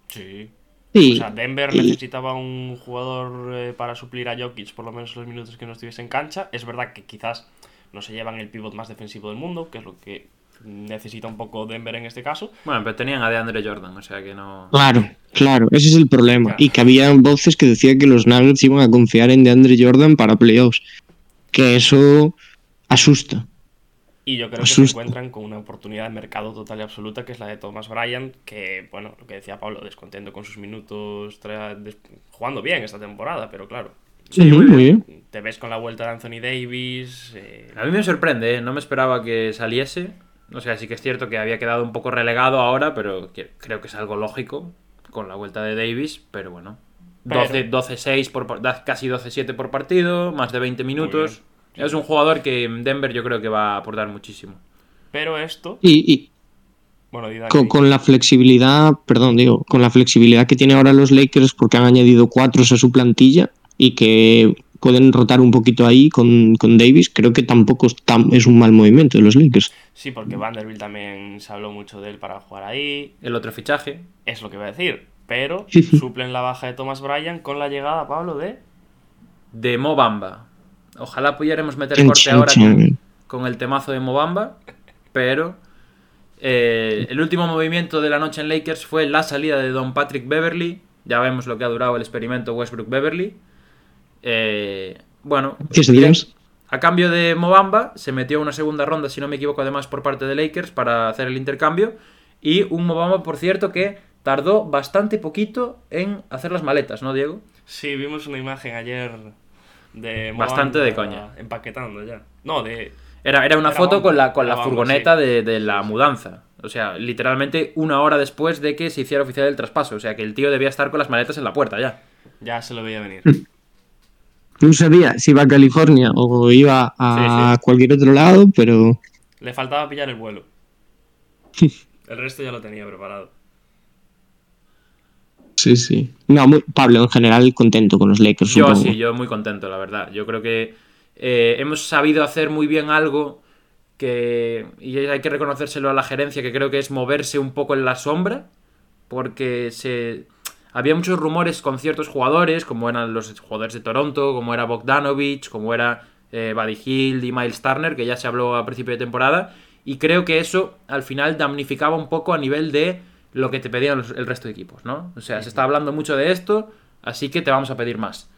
Sí. Sí. O sea, Denver y- necesitaba un jugador eh, para suplir a Jokic por lo menos los minutos que no estuviese en cancha. Es verdad que quizás no se llevan el pivot más defensivo del mundo, que es lo que necesita un poco Denver en este caso. Bueno, pero tenían a DeAndre Jordan, o sea que no. Claro, claro, ese es el problema. Claro. Y que había voces que decían que los Nuggets iban a confiar en DeAndre Jordan para playoffs. Que eso asusta. Y yo creo que Asusta. se encuentran con una oportunidad de mercado total y absoluta, que es la de Thomas Bryant, que, bueno, lo que decía Pablo, descontento con sus minutos, des- jugando bien esta temporada, pero claro, Sí, muy bien. te ves con la vuelta de Anthony Davis. eh, A mí me sorprende, ¿eh? no me esperaba que saliese. O sea, sí que es cierto que había quedado un poco relegado ahora, pero creo que es algo lógico con la vuelta de Davis. Pero bueno, Pero- 12 12-6, por, par- da- casi 12-7 por partido, más de 20 minutos. Es un jugador que en Denver yo creo que va a aportar muchísimo. pero esto, Y, y bueno, con, la flexibilidad, perdón, digo, con la flexibilidad que tiene ahora los Lakers porque han añadido cuatro a su plantilla y que pueden rotar un poquito ahí con, con Davis, creo que tampoco es, tan- es un mal movimiento de los Lakers. sí, porque Vanderbilt también se habló mucho de él para jugar ahí, El otro fichaje, es lo que voy a decir, pero suplen la baja de Thomas Bryant con la llegada, Pablo, de... de Mo Bamba. Ojalá pudiéramos meter corte ahora con, con el temazo de Mobamba, pero eh, el último movimiento de la noche en Lakers fue la salida de Don Patrick Beverly. Ya vemos lo que ha durado el experimento Westbrook-Beverly. Eh, bueno, a cambio de Mobamba, se metió una segunda ronda, si no me equivoco, además por parte de Lakers para hacer el intercambio. Y un Mobamba, por cierto, que tardó bastante poquito en hacer las maletas, ¿no, Diego? Sí, vimos una imagen ayer de... Bastante de coña. Empaquetando ya. No, de... Era, era una Era foto con la, con la furgoneta sí. de, de la mudanza. O sea, literalmente una hora después de que se hiciera oficial el traspaso. O sea, que el tío debía estar con las maletas en la puerta ya. Ya se lo veía venir. No sabía si iba a California o iba a Sí, sí. cualquier otro lado, pero Le faltaba pillar el vuelo. El resto ya lo tenía preparado. Sí, sí. No, muy- Pablo, en general, contento con los Lakers. Yo supongo. sí, yo muy contento, la verdad. Yo creo que eh, hemos sabido hacer muy bien algo que. Y hay que reconocérselo a la gerencia, que creo que es moverse un poco en la sombra. Porque se. Había muchos rumores con ciertos jugadores, como eran los jugadores de Toronto, como era Bogdanovich, como era eh, Buddy Hield y Miles Turner, que ya se habló a principio de temporada. Y creo que eso al final damnificaba un poco a nivel de lo que te pedían los- el resto de equipos, ¿no? O sea, se está hablando mucho de esto, así que te vamos a pedir más.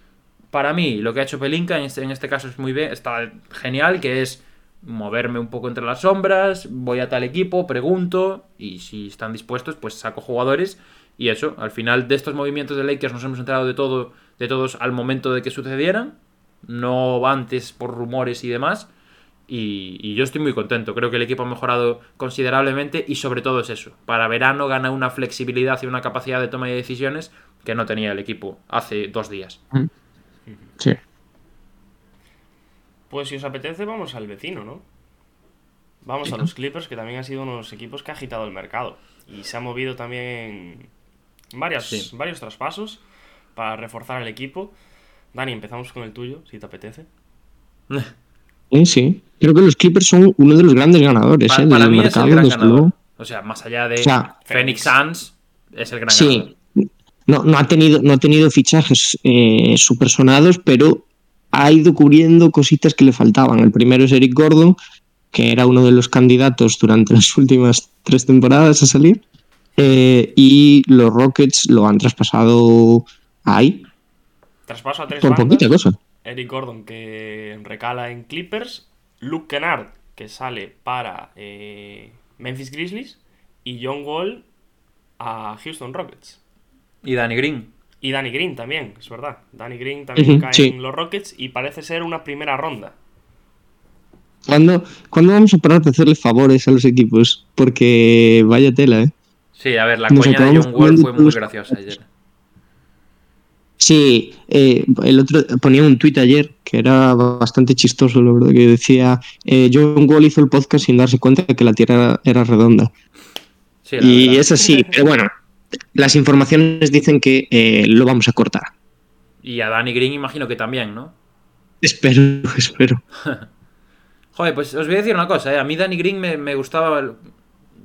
Para mí, lo que ha hecho Pelinka en este, en este caso es muy bien, está genial, que es moverme un poco entre las sombras, voy a tal equipo, pregunto, y si están dispuestos, pues saco jugadores. Y eso, al final de estos movimientos de Lakers nos hemos enterado de todo, de todos al momento de que sucedieran, no antes por rumores y demás. Y, y yo estoy muy contento. Creo que el equipo ha mejorado considerablemente y sobre todo es eso. Para verano gana una flexibilidad y una capacidad de toma de decisiones que no tenía el equipo hace dos días. Sí. Pues si os apetece, vamos al vecino, ¿no? Vamos a los Clippers, que también han sido unos equipos que ha agitado el mercado. Y se ha movido también varias, Sí. varios traspasos para reforzar el equipo. Dani, empezamos con el tuyo, si te apetece. Sí, sí. Creo que los Clippers son uno de los grandes ganadores Pa- ¿eh? para del mí es mercado. el gran ganador. O sea, más allá de O sea, Phoenix Suns, es el gran ganador. Sí, no, no, ha tenido, no ha tenido fichajes eh, super sonados, pero ha ido cubriendo cositas que le faltaban. El primero es Eric Gordon, que era uno de los candidatos durante las últimas tres temporadas a salir. eh, y los Rockets lo han traspasado ahí Traspaso a tres por bandas. poquita cosa. Eric Gordon, que recala en Clippers. Luke Kennard, que sale para eh, Memphis Grizzlies. Y John Wall a Houston Rockets. Y Danny Green. Y Danny Green también, es verdad. Danny Green también cae sí. en los Rockets y parece ser una primera ronda. ¿Cuándo, ¿Cuándo vamos a parar de hacerle favores a los equipos? Porque vaya tela, ¿eh? Sí, a ver, la Nos coña de John Wall fue muy graciosa ayer. Sí, eh, el otro ponía un tuit ayer que era bastante chistoso, la verdad, que decía eh, John Wall hizo el podcast sin darse cuenta de que la Tierra era, redonda. Sí, Y verdad. es así, pero bueno, las informaciones dicen que eh, lo vamos a cortar. Y a Danny Green imagino que también, ¿no? Espero, espero. Joder, pues os voy a decir una cosa, ¿eh? A mí Danny Green me, me gustaba.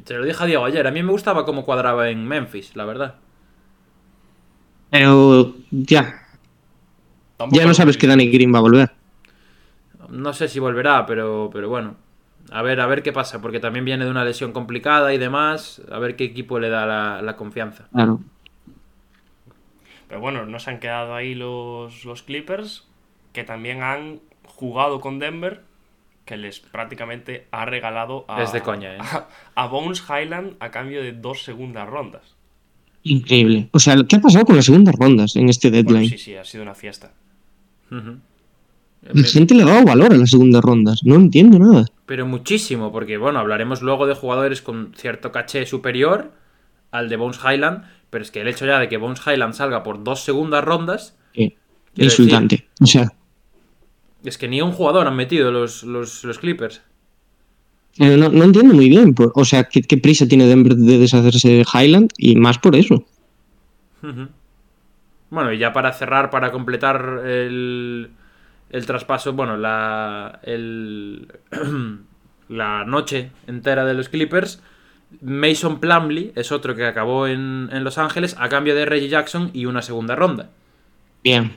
Te lo dije a Diego ayer, a mí me gustaba cómo cuadraba en Memphis, la verdad. Pero ya, Tampoco ya no sabes que. Danny Green va a volver. No sé si volverá, pero, pero bueno. A ver, a ver qué pasa, porque también viene de una lesión complicada y demás. A ver qué equipo le da la, la confianza. Claro. Pero bueno, no se han quedado ahí los, los Clippers, que también han jugado con Denver, que les prácticamente ha regalado a, Es de coña, ¿eh? a, a Bones Highland a cambio de dos segundas rondas. Increíble. O sea, ¿qué ha pasado con las segundas rondas en este Bueno, deadline? sí, sí, ha sido una fiesta. La gente le ha dado valor a las segundas rondas. No entiendo nada. Pero muchísimo, porque bueno, hablaremos luego de jugadores con cierto caché superior al de Bones Highland, pero es que el hecho ya de que Bones Highland salga por dos segundas rondas, insultante. O sea, es que ni un jugador han metido los, los, los Clippers. No, no entiendo muy bien. por- o sea, ¿qué, qué prisa tiene Denver de deshacerse de Highland? Y más por eso. Bueno, y ya para cerrar, para completar el, el traspaso, bueno, la, el, la noche entera de los Clippers, Mason Plumlee es otro que acabó en, en Los Ángeles a cambio de Reggie Jackson y una segunda ronda. Bien.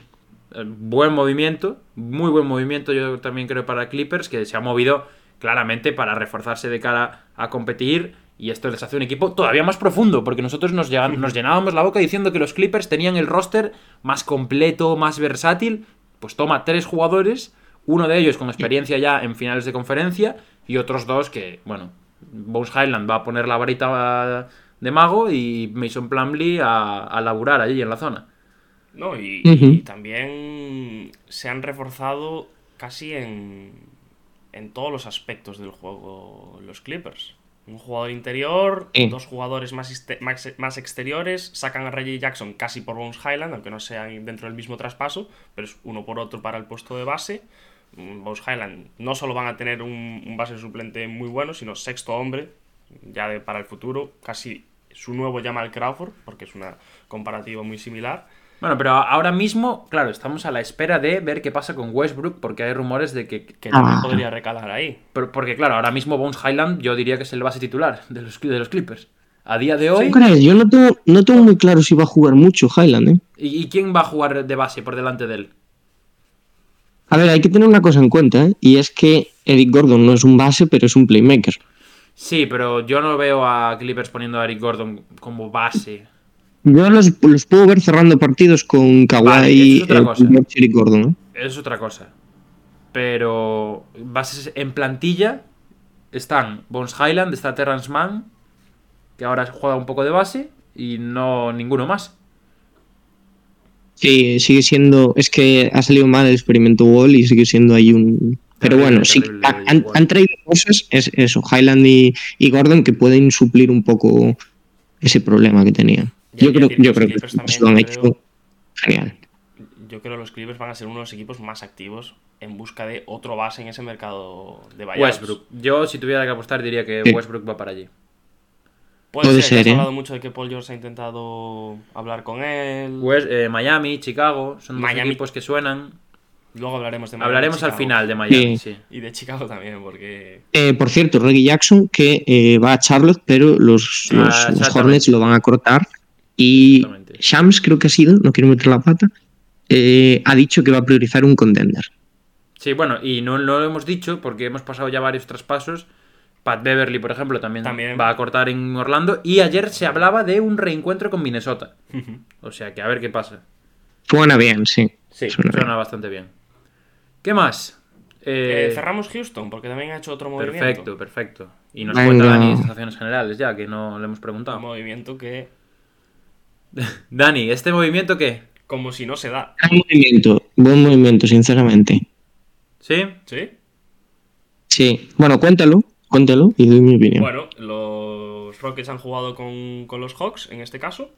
Eh, Buen movimiento, muy buen movimiento yo también creo para Clippers, que se ha movido claramente para reforzarse de cara a competir y esto les hace un equipo todavía más profundo, porque nosotros nos, llegan- nos llenábamos la boca diciendo que los Clippers tenían el roster más completo, más versátil. Pues toma tres jugadores, uno de ellos con experiencia ya en finales de conferencia y otros dos que, bueno, Bones Highland va a poner la varita de mago y Mason Plumlee a, a laburar allí en la zona. No, y también se han reforzado casi en, en todos los aspectos del juego los Clippers. Un jugador interior, Sí. dos jugadores más, más, más exteriores, sacan a Reggie Jackson casi por Bones Highland, aunque no sean dentro del mismo traspaso, pero es uno por otro para el puesto de base. Mm, Bones Highland no solo van a tener un, un base suplente muy bueno, sino sexto hombre, ya de- para el futuro, casi su nuevo Jamal Crawford, porque es una comparativa muy similar. Bueno, pero ahora mismo, claro, estamos a la espera de ver qué pasa con Westbrook, porque hay rumores de que. que también Ah. podría recalar ahí. pero- porque, claro, ahora mismo Bones Highland yo diría que es el base titular de los, de los Clippers. A día de hoy. ¿Tú crees? Yo no tengo, no tengo muy claro si va a jugar mucho Highland, ¿eh? ¿Y, y quién va a jugar de base por delante de él? A ver, hay que tener una cosa en cuenta, ¿eh? Y es que Eric Gordon no es un base, pero es un playmaker. Sí, pero yo no veo a Clippers poniendo a Eric Gordon como base. Yo los, los puedo ver cerrando partidos con Kawhi Vale, y es Gordon, ¿eh? Eso es otra cosa. Pero bases en plantilla están Bones Highland, está Terrence Mann, que ahora juega un poco de base, y no ninguno más. Sí, sigue siendo. Es que ha salido mal el experimento Wall y sigue siendo ahí un. Pero Terrible, bueno, sí, han, han- traído cosas, es eso, Highland y, y Gordon, que pueden suplir un poco ese problema que tenían. Yo creo, yo los creo que Clippers también, lo han yo hecho creo- genial. Yo creo que los Clippers van a ser uno de los equipos más activos en busca de otro base en ese mercado de buyouts. Westbrook. Yo, si tuviera que apostar, diría que Sí. Westbrook va para allí. Puede, Puede ser, ser, has ¿eh? hablado mucho de que Paul George ha intentado hablar con él. West- eh, Miami, Chicago, son dos Miami. equipos que suenan. Luego hablaremos de Miami, Hablaremos al final de Miami, Sí. sí. Y de Chicago también, porque Eh, por cierto, Reggie Jackson, que eh, va a Charlotte, pero los, Ah, los- los. Hornets lo van a cortar. Y. Shams, creo que ha sido, no quiero meter la pata, eh, ha dicho que va a priorizar un contender. Sí, bueno, y no, no lo hemos dicho porque hemos pasado ya varios traspasos. Pat Beverly, por ejemplo, también, También. va a cortar en Orlando. Y ayer se hablaba de un reencuentro con Minnesota. O sea que a ver qué pasa. Suena bien, sí. Sí, Suena suena, bien. bastante bien. ¿Qué más? Eh, Eh, cerramos Houston, porque también ha hecho otro movimiento. perfecto, perfecto. Y nos Venga. cuenta Dani sensaciones generales ya, que no le hemos Un preguntado. movimiento que, Dani, ¿este movimiento qué? como si no se da. Buen movimiento, buen movimiento, sinceramente. ¿Sí? ¿Sí? Sí. Bueno, cuéntalo, cuéntalo y doy mi opinión. Bueno, los Rockets han jugado con, con los Hawks, en este caso,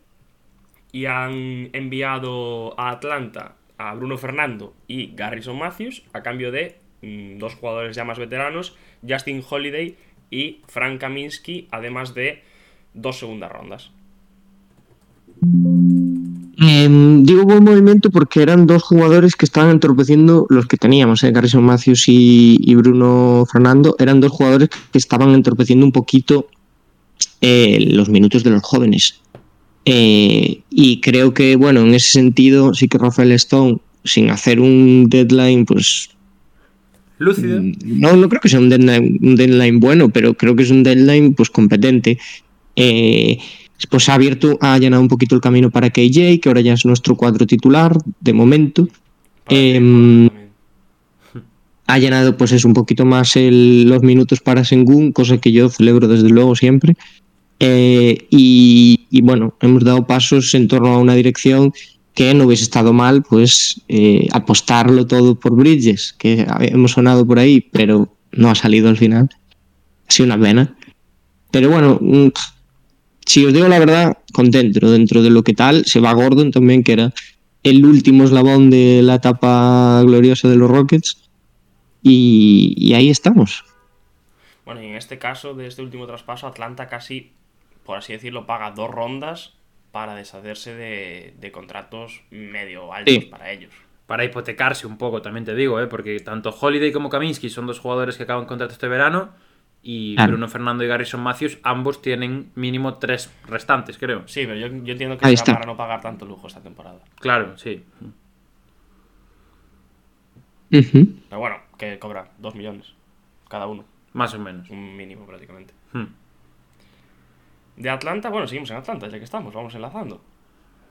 y han enviado a Atlanta a Bruno Fernando y Garrison Matthews a cambio de mm, dos jugadores ya más veteranos, Justin Holiday y Frank Kaminsky, además de dos segundas rondas. Em, digo buen movimiento porque eran dos jugadores que estaban entorpeciendo los que teníamos, ¿eh? Garrison Matthews y, y Bruno Fernando, eran dos jugadores que estaban entorpeciendo un poquito eh, los minutos de los jóvenes. Eh, y creo que, bueno, en ese sentido, sí que Rafael Stone, sin hacer un deadline, pues Lúcido. no, no creo que sea un deadline, un deadline bueno, pero creo que es un deadline pues competente. Eh, pues ha abierto, ha allanado un poquito el camino para KJ, que ahora ya es nuestro cuadro titular, de momento. Em. Ha llenado pues es un poquito más el- los minutos para Sengun, cosa que yo celebro desde luego siempre. Eh, y, y bueno, hemos dado pasos en torno a una dirección que no hubiese estado mal, pues eh, apostarlo todo por Bridges, que hemos sonado por ahí, pero no ha salido al final. Ha sido una pena. Pero bueno, mm, si os digo la verdad, contento dentro de lo que tal. Se va Gordon también, que era el último eslabón de la etapa gloriosa de los Rockets. Y, y ahí estamos. Bueno, y en este caso, de este último traspaso, Atlanta casi, por así decirlo, paga dos rondas para deshacerse de, de contratos medio altos Sí. para ellos. Para hipotecarse un poco, también te digo, ¿eh? porque tanto Holiday como Kaminsky son dos jugadores que acaban contrato este verano. Y Claro. Bruno Fernando y Garrison Matthews, ambos tienen mínimo tres restantes, creo. Sí, pero yo, yo entiendo que Ahí será está. para no pagar tanto lujo esta temporada. Claro, sí. Pero bueno, que cobra dos millones cada uno. Más o menos. Un mínimo prácticamente. Hmm. De Atlanta, bueno, seguimos en Atlanta, ya que estamos, vamos enlazando.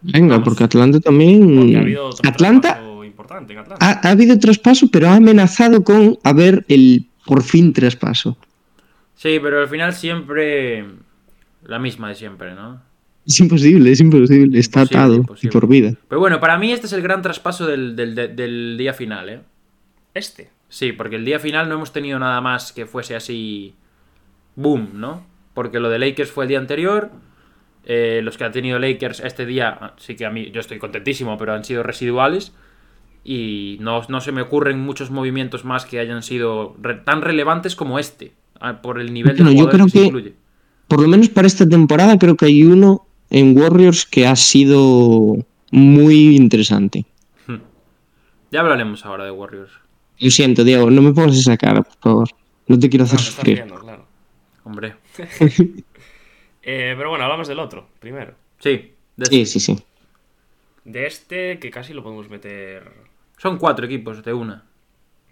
Venga, Vamos. porque Atlanta también. Porque ha habido otro Atlanta importante en Atlanta. ha, ha habido traspaso, pero ha amenazado con haber el por fin traspaso. Sí, pero al final siempre la misma de siempre, ¿no? Es imposible, es imposible. Está Imposible, atado imposible. y por vida. Pero bueno, para mí este es el gran traspaso del, del- del- día final, ¿eh? Este. Sí, porque el día final no hemos tenido nada más que fuese así. Boom, ¿no? Porque lo de Lakers fue el día anterior. eh, los que han tenido Lakers este día, sí que a mí, yo estoy contentísimo, pero han sido residuales. Y no, no se me ocurren muchos movimientos más que hayan sido re- tan relevantes como este. Ah, Por el nivel de Bueno, yo jugadores creo que se que- incluye. Por lo menos para esta temporada creo que hay uno en Warriors que ha sido muy interesante. Ya hablaremos ahora de Warriors. Lo siento, Diego, no me pongas esa cara, por favor. No te quiero No, hacer me estás sufrir. riendo, claro. Hombre. Eh, pero bueno, hablamos del otro, primero. Sí, de- Sí, sí, sí. De este, que casi lo podemos meter. son cuatro equipos de una.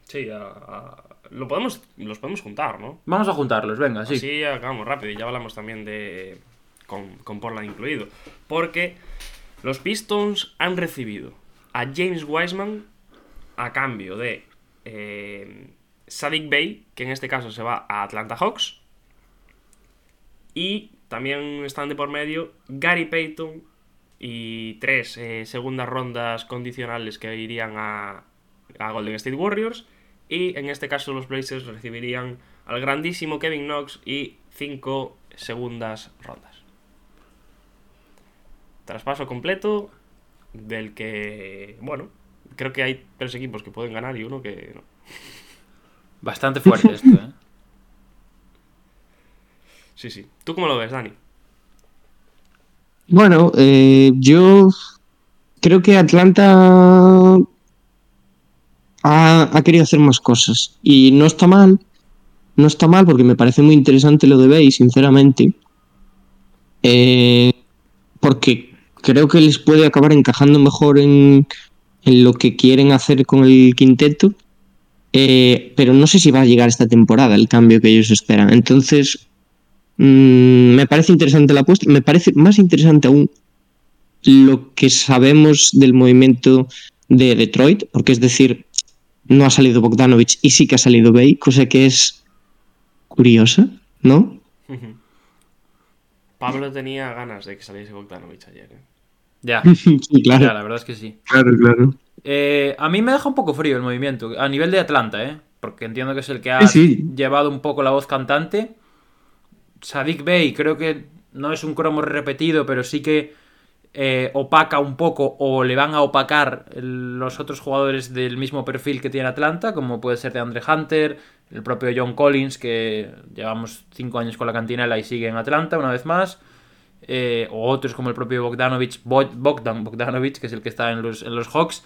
Sí, a- a- lo podemos, los podemos juntar, ¿no? Vamos a juntarlos, venga, sí. Así acabamos rápido y ya hablamos también de. Con, con Portland incluido. Porque los Pistons han recibido a James Wiseman a cambio de eh, Sadiq Bey, que en este caso se va a Atlanta Hawks. Y también están de por medio Gary Payton y tres eh, segundas rondas condicionales que irían a, a Golden State Warriors. Y en este caso los Blazers recibirían al grandísimo Kevin Knox y cinco segundas rondas. Traspaso completo del que, bueno, creo que hay tres equipos que pueden ganar y uno que no. Bastante fuerte esto, ¿eh? Sí, sí. ¿Tú cómo lo ves, Dani? Bueno, eh, yo creo que Atlanta ha, querido hacer más cosas y no está mal, no está mal porque me parece muy interesante lo de Bay, sinceramente, Eh, porque creo que les puede acabar encajando mejor en, en lo que quieren hacer con el quinteto, Eh, pero no sé si va a llegar esta temporada el cambio que ellos esperan. Entonces, Mm, me parece interesante la apuesta. Me parece más interesante aún lo que sabemos del movimiento de Detroit, porque es decir, no ha salido Bogdanovich y sí que ha salido Bay, cosa que es curiosa, ¿no? Pablo tenía ganas de que saliese Bogdanovich ayer. ¿eh? Ya, Sí, ya, claro, la verdad es que sí. claro, claro. Eh, a mí me deja un poco frío el movimiento, a nivel de Atlanta, ¿eh? Porque entiendo que es el que ha Sí, sí. llevado un poco la voz cantante. Sadik Bey creo que no es un cromo repetido, pero sí que eh, opaca un poco o le van a opacar los otros jugadores del mismo perfil que tiene Atlanta, como puede ser de Andre Hunter, el propio John Collins, que llevamos cinco años con la cantinela y sigue en Atlanta una vez más. eh, o otros como el propio Bogdanovich, Bo- Bogdan Bogdanovich, que es el que está en los, en los Hawks.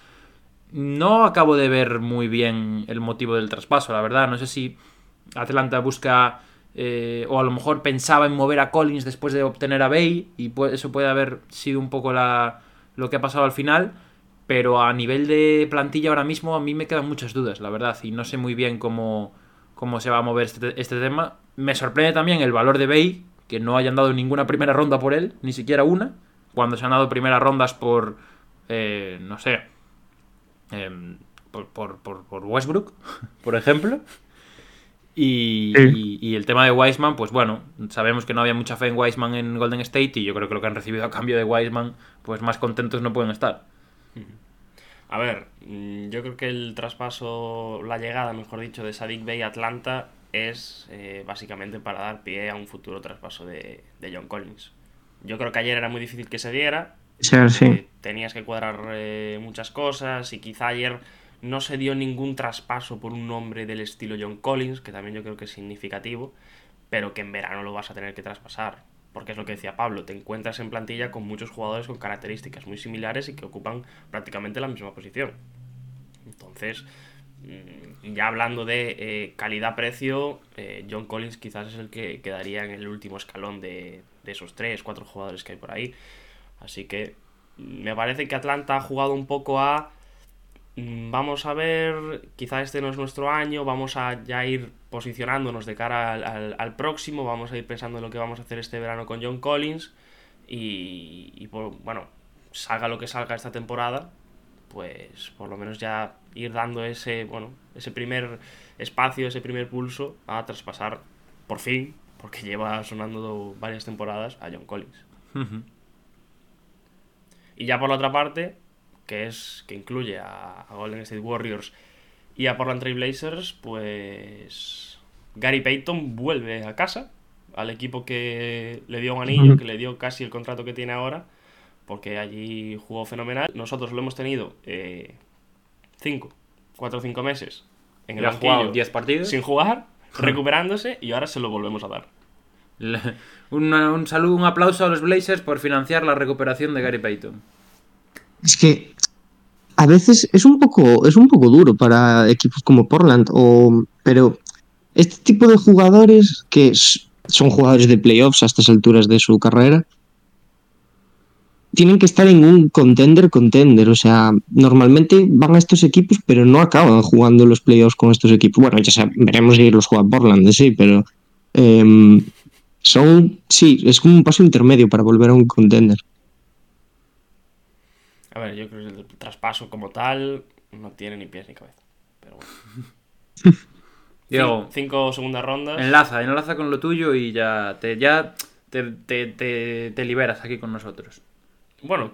No acabo de ver muy bien el motivo del traspaso, la verdad. No sé si Atlanta busca eh, o a lo mejor pensaba en mover a Collins después de obtener a Bay y eso puede haber sido un poco la, lo que ha pasado al final. Pero a nivel de plantilla ahora mismo a mí me quedan muchas dudas, la verdad, y no sé muy bien cómo, cómo se va a mover este, este tema. Me sorprende también el valor de Bay, que no hayan dado ninguna primera ronda por él, ni siquiera una, cuando se han dado primeras rondas por, eh, no sé, em, por, por, por- por Westbrook, por ejemplo. Y, Sí. y- y el tema de Wiseman, pues bueno, sabemos que no había mucha fe en Wiseman en Golden State y yo creo que lo que han recibido a cambio de Wiseman, pues más contentos no pueden estar. A ver, mm, yo creo que el traspaso, la llegada, mejor dicho, de Sadik Bey a Atlanta es eh, básicamente para dar pie a un futuro traspaso de, de John Collins. Yo creo que ayer era muy difícil que se diera, sea, sí. eh, tenías que cuadrar eh, muchas cosas y quizá ayer no se dio ningún traspaso por un nombre del estilo John Collins, que también yo creo que es significativo, pero que en verano lo vas a tener que traspasar. Porque es lo que decía Pablo, te encuentras en plantilla con muchos jugadores con características muy similares y que ocupan prácticamente la misma posición. Entonces, mm, ya hablando de eh, calidad-precio, eh, John Collins quizás es el que quedaría en el último escalón de, de esos tres, cuatro jugadores que hay por ahí. Así que mm, me parece que Atlanta ha jugado un poco a vamos a ver, quizá este no es nuestro año, vamos a ya ir posicionándonos de cara al, al- al próximo, vamos a ir pensando en lo que vamos a hacer este verano con John Collins y, y por- bueno, salga lo que salga esta temporada, pues por lo menos ya ir dando ese, bueno, ese primer espacio, ese primer pulso a traspasar por fin, porque lleva sonando varias temporadas a John Collins. Y ya por la otra parte, que es que incluye a, a Golden State Warriors y a Portland Trail Blazers, pues Gary Payton vuelve a casa, al equipo que le dio un anillo, que le dio casi el contrato que tiene ahora, porque allí jugó fenomenal. Nosotros lo hemos tenido eh, cinco, cuatro o cinco meses en el ha jugado banquillo 10 partidos. sin jugar, recuperándose y ahora se lo volvemos a dar. Un saludo, un aplauso a los Blazers por financiar la recuperación de Gary Payton. Es que a veces es un poco, es un poco duro para equipos como Portland, o, pero este tipo de jugadores que son jugadores de playoffs a estas alturas de su carrera, tienen que estar en un contender contender. O sea, normalmente van a estos equipos, pero no acaban jugando los playoffs con estos equipos. Bueno, ya sab- veremos si los juega Portland, sí, pero em, son, sí, es como un paso intermedio para volver a un contender. A ver, yo creo que el traspaso como tal no tiene ni pies ni cabeza. Pero bueno. Diego, Cin- cinco segundas rondas. enlaza, enlaza con lo tuyo y ya te, ya te, te- te- te liberas aquí con nosotros. Bueno,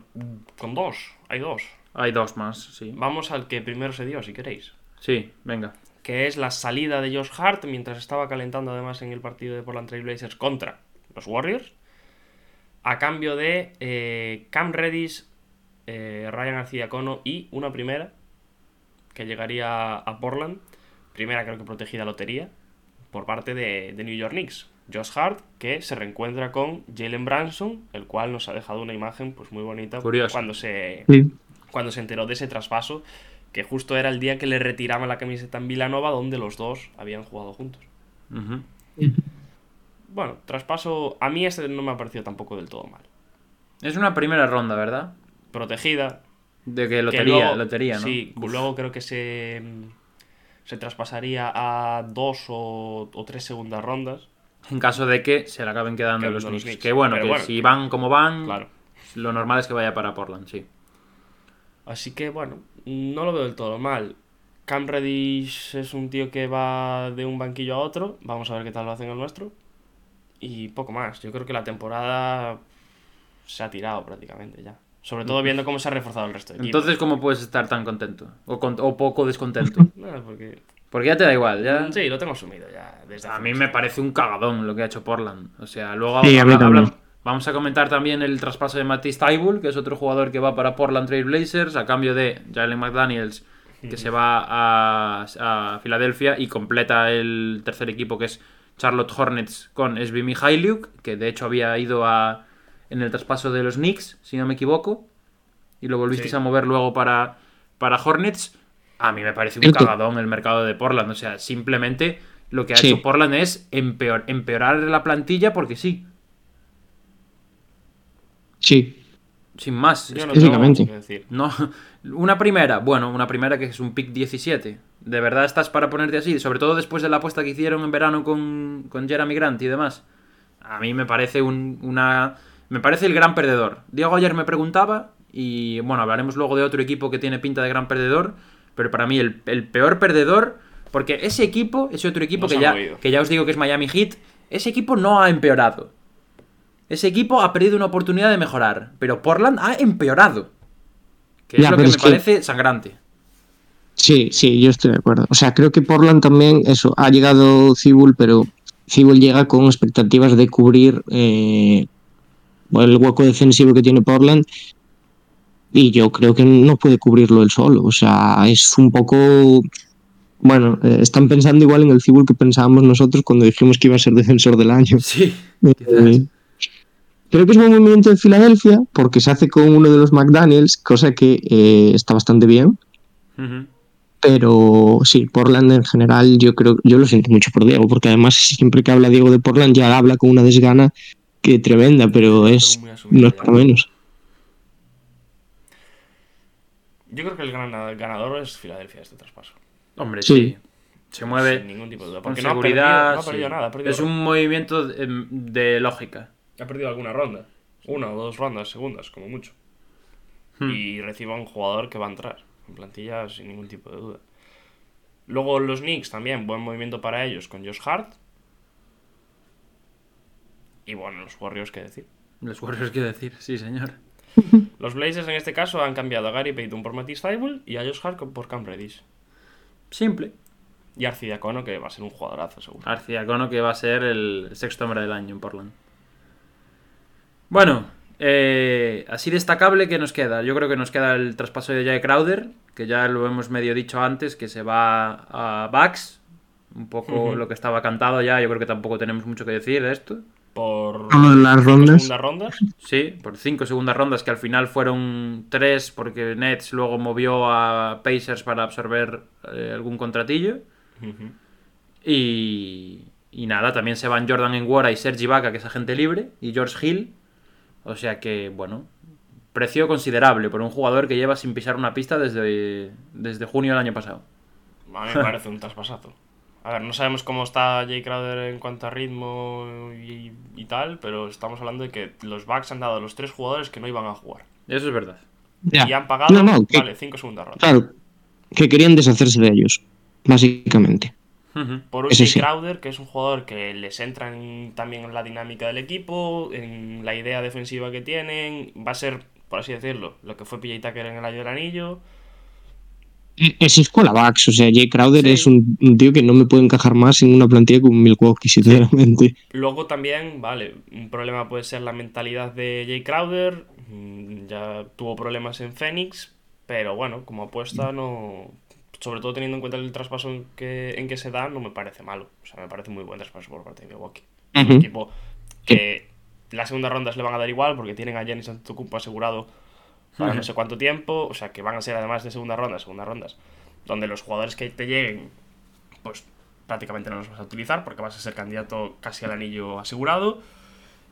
con dos. Hay dos. Hay dos más, sí. Vamos al que primero se dio, si queréis. Sí, venga. Que es la salida de Josh Hart mientras estaba calentando además en el partido de Portland Trail Blazers contra los Warriors. A cambio de eh, Cam Reddish, eh, Ryan Arcidiacono y una primera que llegaría a Portland. Primera creo que protegida lotería por parte de, de New York Knicks. Josh Hart que se reencuentra con Jalen Branson, el cual nos ha dejado una imagen pues muy bonita cuando se, Sí. cuando se enteró de ese traspaso, que justo era el día que le retiraban la camiseta en Villanova, donde los dos habían jugado juntos. Bueno, traspaso, a mí este no me ha parecido tampoco del todo mal. Es una primera ronda, ¿verdad? Protegida. De que que lotería, luego- lotería, ¿no? Sí, luego creo que se, mm, se traspasaría a dos o, o tres segundas rondas. En caso de que se le acaben quedando Quedando los los Knicks. Knicks. Que bueno, Pero que bueno. si van como van, Claro. lo normal es que vaya para Portland, sí. Así que bueno, no lo veo del todo mal. Cam Reddish es un tío que va de un banquillo a otro. Vamos a ver qué tal lo hacen el nuestro. Y poco más. Yo creo que la temporada se ha tirado prácticamente ya. Sobre todo viendo cómo se ha reforzado el resto de. Entonces, ¿cómo puedes estar tan contento? O, con- o poco descontento. Nada, porque... Porque ya te da igual, ya. Sí, lo tengo asumido ya desde A mí me parece un cagadón lo que ha hecho Portland. O sea, luego Sí, habla- habla- vamos a comentar también el traspaso de Matisse Tybul, que es otro jugador que va para Portland Trail Blazers, a cambio de Jalen McDaniels, que se va a, a Filadelfia y completa el tercer equipo que es Charlotte Hornets con Svi Mihailiuk, que de hecho había ido a, en el traspaso de los Knicks, si no me equivoco, y lo volvisteis Sí. a mover luego para, para Hornets. A mí me parece un cagadón el mercado de Portland. O sea, simplemente lo que ha Sí. hecho Portland es empeor- empeorar la plantilla porque sí. Sí, Sin más. Yo Es no que- tengo Básicamente. mucho que decir. no, una primera, bueno, una primera que es un pick 17. ¿De verdad estás para ponerte así? Sobre todo después de la apuesta que hicieron en verano con, con Jeremy Grant y demás. A mí me parece un- una. Me parece el gran perdedor. Diego ayer me preguntaba, y bueno, hablaremos luego de otro equipo que tiene pinta de gran perdedor. Pero para mí el, el peor perdedor. Porque ese equipo, ese otro equipo que ya, movido. que ya os digo que es Miami Heat, ese equipo no ha empeorado. Ese equipo ha perdido una oportunidad de mejorar. Pero Portland ha empeorado. Que es lo que me que- parece sangrante. sí, sí, yo estoy de acuerdo. O sea, creo que Portland también, eso, ha llegado Cibul, pero Cibul llega con expectativas de cubrir eh, el hueco defensivo que tiene Portland y yo creo que no puede cubrirlo él solo. O sea, es un poco... Bueno, eh, están pensando igual en el Cibul que pensábamos nosotros cuando dijimos que iba a ser defensor del año. Sí. Eh, creo que es un movimiento de Filadelfia porque se hace con uno de los McDaniels, cosa que eh, está bastante bien. Pero sí, Portland en general, yo creo, yo lo siento mucho por Diego, porque además siempre que habla Diego de Portland ya habla con una desgana que tremenda, pero es tengo muy asumido no es para menos. Yo creo que el gran ganador es Filadelfia este traspaso. Hombre, Sí. sí. Se mueve Sin ningún tipo de duda. con Porque no ha seguridad. perdido, no ha sí. perdido nada. Ha perdido, es un movimiento de, de lógica. ha perdido alguna ronda. Una o dos rondas, segundas, como mucho. Hmm. Y reciba un jugador que va a entrar en plantilla sin ningún tipo de duda. Luego los Knicks también, buen movimiento para ellos con Josh Hart. Y bueno, los Warriors, ¿qué decir? Los Warriors, quiero decir, sí, señor. Los Blazers en este caso han cambiado a Gary Payton por Matisse Thybulle y a Josh Hart por Cam Reddish. Simple. Y Arcidiacono, que va a ser un jugadorazo, seguro. Arcidiacono, que va a ser el sexto hombre del año en Portland. Bueno, eh, así destacable que nos queda. Yo creo que nos queda el traspaso de Jay Crowder, que ya lo hemos medio dicho antes, que se va a Bucks. Un poco lo que estaba cantado ya. Yo creo que tampoco tenemos mucho que decir de esto. Por las rondas. segundas rondas. Sí, por cinco segundas rondas que al final fueron tres porque Nets luego movió a Pacers para absorber eh, algún contratillo. Y nada, también se van Jordan Enguara y Sergi Vaca, que es agente libre, y George Hill. O sea que, bueno, precio considerable por un jugador que lleva sin pisar una pista desde, desde junio del año pasado. A mí me parece un traspasazo. A ver, no sabemos cómo está Jay Crowder en cuanto a ritmo y, y tal, pero estamos hablando de que los Bucks han dado a los tres jugadores que no iban a jugar. Eso es verdad. Ya. Y han pagado, No, no, que- vale, cinco segundas rondas. Claro, que querían deshacerse de ellos, básicamente. Por un Jay sí. Crowder, que es un jugador que les entra en- también en la dinámica del equipo, en la idea defensiva que tienen, va a ser, por así decirlo, lo que fue PJ Tucker en el año del anillo. E- Es Bucks, o sea, Jay Crowder Sí. es un, un tío que no me puede encajar más en una plantilla con Milwaukee, sinceramente. Luego también, vale, un problema puede ser la mentalidad de Jay Crowder, mm, ya tuvo problemas en Phoenix, pero bueno, como apuesta no... Sobre todo teniendo en cuenta el traspaso en que, en que se da, no me parece malo. O sea, me parece muy buen traspaso por parte de Milwaukee. un Ujú. equipo que las segundas rondas le van a dar igual porque tienen a Giannis Antetokounmpo asegurado para no sé cuánto tiempo, o sea que van a ser además de segundas rondas, segundas rondas, donde los jugadores que te lleguen, pues prácticamente no los vas a utilizar porque vas a ser candidato casi al anillo asegurado.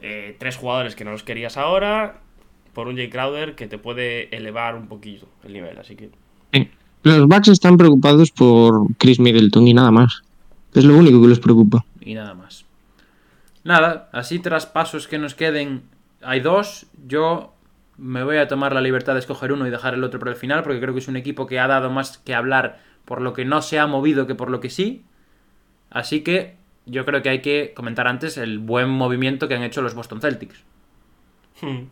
Eh, tres jugadores que no los querías ahora, por un Jay Crowder que te puede elevar un poquito el nivel, así que Sí. Los Bucks están preocupados por Chris Middleton y nada más. Es lo único que les preocupa. Y nada más. Nada, así traspasos que nos queden. Hay dos. Yo me voy a tomar la libertad de escoger uno y dejar el otro para el final, porque creo que es un equipo que ha dado más que hablar por lo que no se ha movido que por lo que sí. Así que yo creo que hay que comentar antes el buen movimiento que han hecho los Boston Celtics.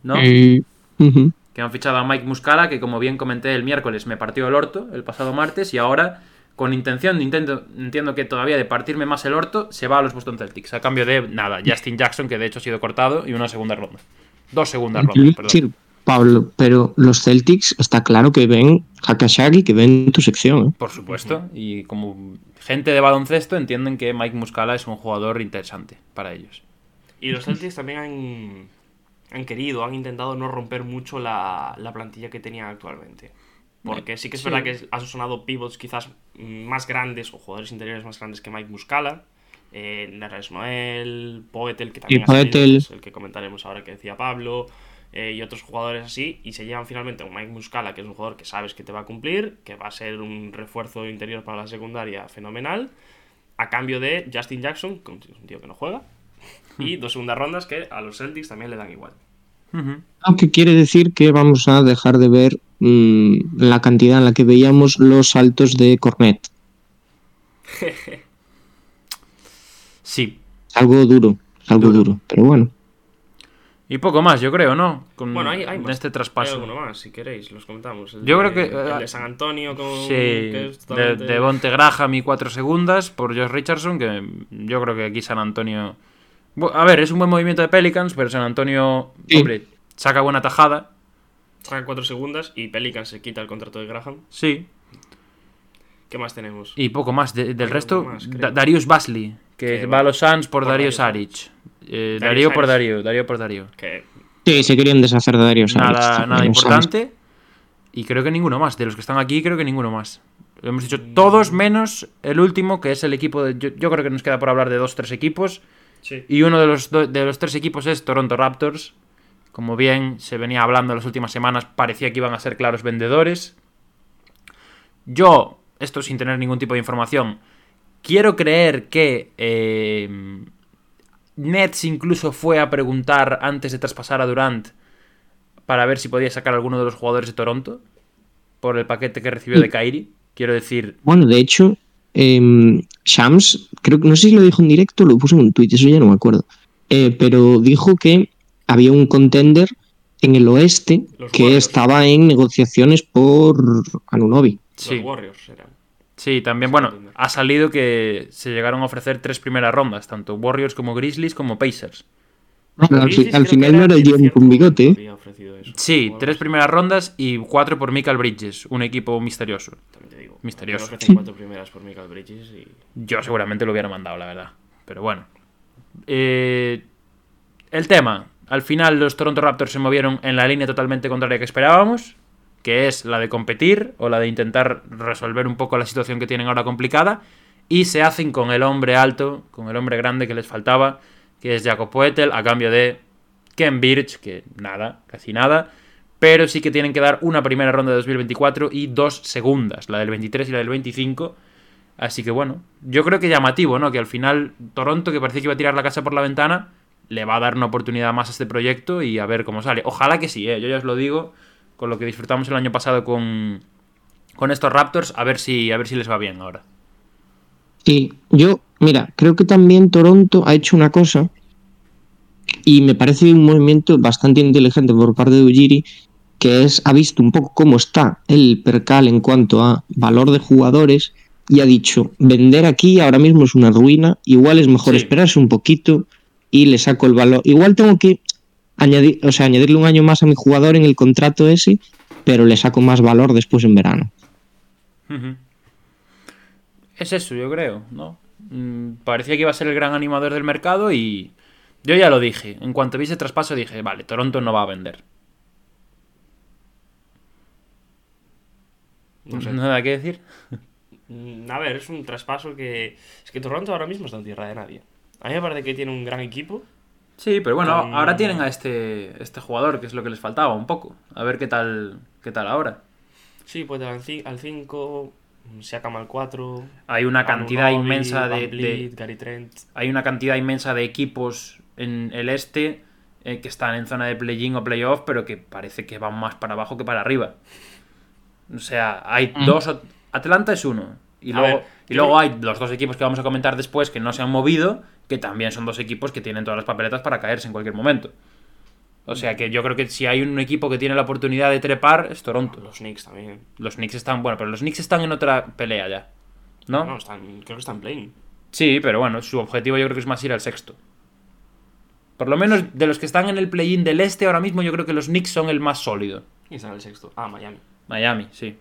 ¿No? Eh, ujú. que han fichado a Mike Muscala, que como bien comenté el miércoles me partió el orto el pasado martes y ahora con intención, intento, entiendo que todavía de partirme más el orto, se va a los Boston Celtics a cambio de nada, Justin Jackson, que de hecho ha sido cortado, y una segunda ronda. Dos segundas rondas, perdón. Pablo, pero los Celtics está claro que ven Hakashaki, que ven tu sección. ¿eh? Por supuesto, y como gente de baloncesto entienden que Mike Muscala es un jugador interesante para ellos. Y los Celtics también han, han querido, han intentado no romper mucho la, la plantilla que tenían actualmente. Porque sí que es Sí. verdad que han sonado pivots quizás más grandes o jugadores interiores más grandes que Mike Muscala. Eh, Noel, Poetel, que también ha salido, Poeltl. que es el que comentaremos ahora que decía Pablo, eh, y otros jugadores así, y se llevan finalmente a un Mike Muscala, que es un jugador que sabes que te va a cumplir, que va a ser un refuerzo interior para la secundaria fenomenal, a cambio de Justin Jackson, que es un tío que no juega, y dos segundas rondas que a los Celtics también le dan igual. Aunque quiere decir que vamos a dejar de ver mm, la cantidad en la que veíamos los saltos de Cornet. Sí, Es algo duro, es algo Duro. duro, pero bueno. Y poco más, yo creo, ¿no? Con Bueno, hay, hay en más. este Hay traspaso. alguno más, si queréis, los comentamos. El Yo de- creo que, El eh, de San Antonio con. Sí, que de, de Bonte Graham y 4 segundas por Josh Richardson, que yo creo que aquí San Antonio... A ver, es un buen movimiento de Pelicans, pero San Antonio, Sí. hombre, saca buena tajada, Saca cuatro segundas y Pelican se quita el contrato de Graham. sí, ¿Qué más tenemos? y poco más. De- del Hay resto, más, Darius Basley, que va a los Suns por, por Darío Dario Saric. Eh, Dario Darío por. Darío, Darío por Darío. Que Sí, se querían deshacer de Dario Saric, Nada, importante. Y creo que ninguno más. De los que están aquí, creo que ninguno más. Lo hemos dicho todos menos el último, que es el equipo de. Yo, yo creo que nos queda por hablar de dos, tres equipos. sí. Y uno de los, do- de los tres equipos es Toronto Raptors. Como bien se venía hablando en las últimas semanas, parecía que iban a ser claros vendedores. Yo, esto sin tener ningún tipo de información, quiero creer que eh, Nets incluso fue a preguntar antes de traspasar a Durant para ver si podía sacar alguno de los jugadores de Toronto por el paquete que recibió de Kyrie. Quiero decir, Bueno, de hecho, em, Shams, creo que no sé si lo dijo en directo o lo puso en un tuit, eso ya no me acuerdo. Eh, pero dijo que había un contender en el oeste Los que Warriors. estaba en negociaciones por Anunobi. sí, Los Warriors eran. Sí, también, bueno, ha salido que se llegaron a ofrecer tres primeras rondas, tanto Warriors como Grizzlies como Pacers. Al, Grizzlies al final no era Jim con bigote. Sí, tres así. primeras rondas y cuatro por Michael Bridges, un equipo misterioso. También te digo. Misterioso. Cuatro primeras por Michael Bridges y. Yo seguramente lo hubiera mandado, la verdad. Pero bueno. Eh, el tema. Al final los Toronto Raptors se movieron en la línea totalmente contraria que esperábamos, que es la de competir o la de intentar resolver un poco la situación que tienen ahora complicada, y se hacen con el hombre alto, con el hombre grande que les faltaba, que es Jacob Poetel, a cambio de Ken Birch, que nada, casi nada, pero sí que tienen que dar una primera ronda de 2024 y dos segundas, la del 23 y la del 25. Así que bueno, yo creo que llamativo, ¿no? Que al final Toronto, que parecía que iba a tirar la casa por la ventana, le va a dar una oportunidad más a este proyecto y a ver cómo sale. Ojalá que sí, ¿eh? yo ya os lo digo, con lo que disfrutamos el año pasado con, con estos Raptors, a ver si, a ver si les va bien ahora. Sí, yo, mira, creo que también Toronto ha hecho una cosa y me parece un movimiento bastante inteligente por parte de Ujiri, que es, ha visto un poco cómo está el percal en cuanto a valor de jugadores y ha dicho, vender aquí ahora mismo es una ruina, igual es mejor Sí. esperarse un poquito y le saco el valor. Igual tengo que añadir, o sea, añadirle un año más a mi jugador en el contrato ese, pero le saco más valor después en verano. Es eso, yo creo, ¿no? Mm, parecía que iba a ser el gran animador del mercado y yo ya lo dije. En cuanto vi ese traspaso dije, vale, Toronto no va a vender. No sé. Nada que decir. Mm, A ver, es un traspaso que. Es que Toronto ahora mismo está en tierra de nadie. A mí me parece que tiene un gran equipo. Sí, pero bueno, ahora tienen a este, este jugador, que es lo que les faltaba un poco. A ver qué tal, qué tal ahora. Sí, puede al 5, Siakam al 4. Hay una cantidad inmensa de, de- Gary Trent. hay una cantidad inmensa de equipos en el este eh, que están en zona de play-in o playoff, pero que parece que van más para abajo que para arriba. O sea, hay dos. o- Atlanta es uno. Y A luego, ver, y luego hay los dos equipos que vamos a comentar después que no se han movido, que también son dos equipos que tienen todas las papeletas para caerse en cualquier momento. O sea que yo creo que si hay un equipo que tiene la oportunidad de trepar, es Toronto. Los Knicks también. Los Knicks están, bueno, pero los Knicks están en otra pelea ya. ¿no? No, están, creo que están playing. Sí, pero bueno, su objetivo yo creo que es más ir al sexto. Por lo menos de los que están en el play-in del este ahora mismo, yo creo que los Knicks son el más sólido. ¿Quién está en el sexto? Ah, Miami. Miami, sí.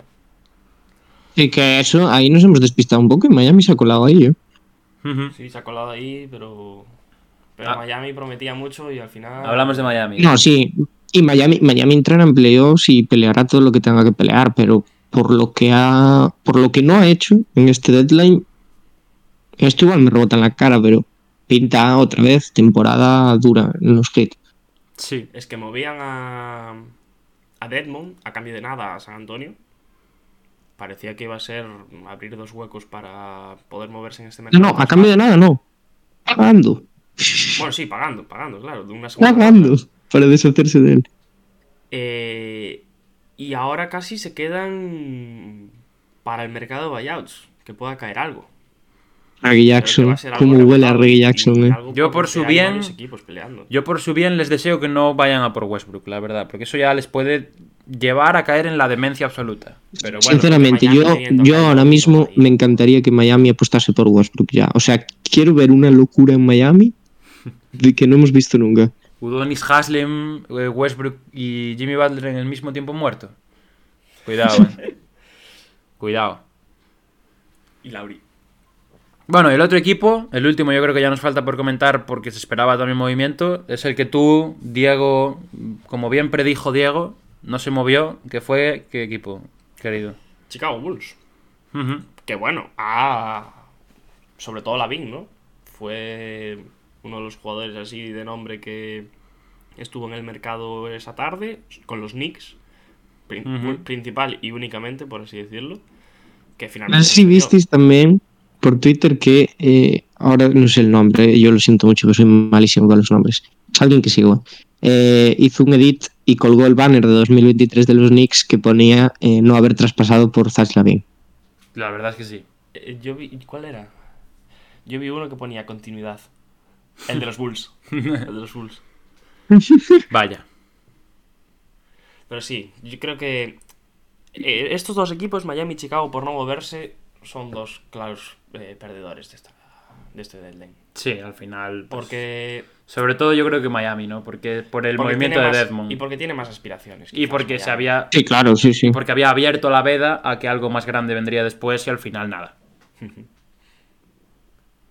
Y que eso, ahí nos hemos despistado un poco y Miami se ha colado ahí, ¿eh? Sí, se ha colado ahí, pero. Pero Ah. Miami prometía mucho y al final. Hablamos de Miami. No, sí. Y Miami, Miami entrará en playoffs y peleará todo lo que tenga que pelear, pero por lo que ha, por lo que no ha hecho en este deadline, esto igual me rebota en la cara, pero pinta otra vez temporada dura en los Heat. Sí. Es que movían a. A Deadmond a cambio de nada a San Antonio. Parecía que iba a ser abrir dos huecos para poder moverse en este No, mercado. no, a cambio de nada, no. Pagando. Bueno, sí, pagando, pagando, claro. De una segunda Pagando para deshacerse de él. Eh, y ahora casi se quedan para el mercado de buyouts. Que pueda caer algo. Reggie Jackson, como huele a Reggie Jackson, eh. Yo por su bien-. Yo por su bien les deseo que no vayan a por Westbrook, la verdad, porque eso ya les puede llevar a caer en la demencia absoluta. Pero bueno, Sinceramente, yo, yo ahora mismo me encantaría que Miami apostase por Westbrook ya. O sea, quiero ver una locura en Miami de que no hemos visto nunca. Udonis Haslem, eh, Westbrook y Jimmy Butler en el mismo tiempo muerto. Cuidado, eh. Cuidado. Y Lauri. Bueno, el otro equipo, el último yo creo que ya nos falta por comentar porque se esperaba también movimiento, es el que tú, Diego, como bien predijo Diego, no se movió, que fue, ¿qué equipo, querido? Chicago Bulls. Que bueno, ah, sobre todo Lavin, ¿no? Fue uno de los jugadores así de nombre que estuvo en el mercado esa tarde con los Knicks, prin- principal y únicamente, por así decirlo. que No finalmente... sé si visteis también por Twitter que eh, ahora no sé el nombre, yo lo siento mucho que soy malísimo con los nombres. Es alguien que sigo. Eh, hizo un edit y colgó el banner de 2023 de los Knicks que ponía eh, no haber traspasado por Zach Lavin. La verdad es que sí. Eh, Yo vi... ¿Cuál era? Yo vi uno que ponía continuidad. El de los Bulls. El de los Bulls. Vaya. Pero sí, yo creo que estos dos equipos, Miami y Chicago, por no moverse, son dos claros perdedores de, esta, de este deadline. Sí, al final. pues, Porque, Sobre todo yo creo que Miami, ¿no? Porque por el porque movimiento de más- Desmond. Y porque tiene más aspiraciones. Y porque se había. Sí, claro, sí, sí. Porque había abierto la veda a que algo más grande vendría después y al final nada.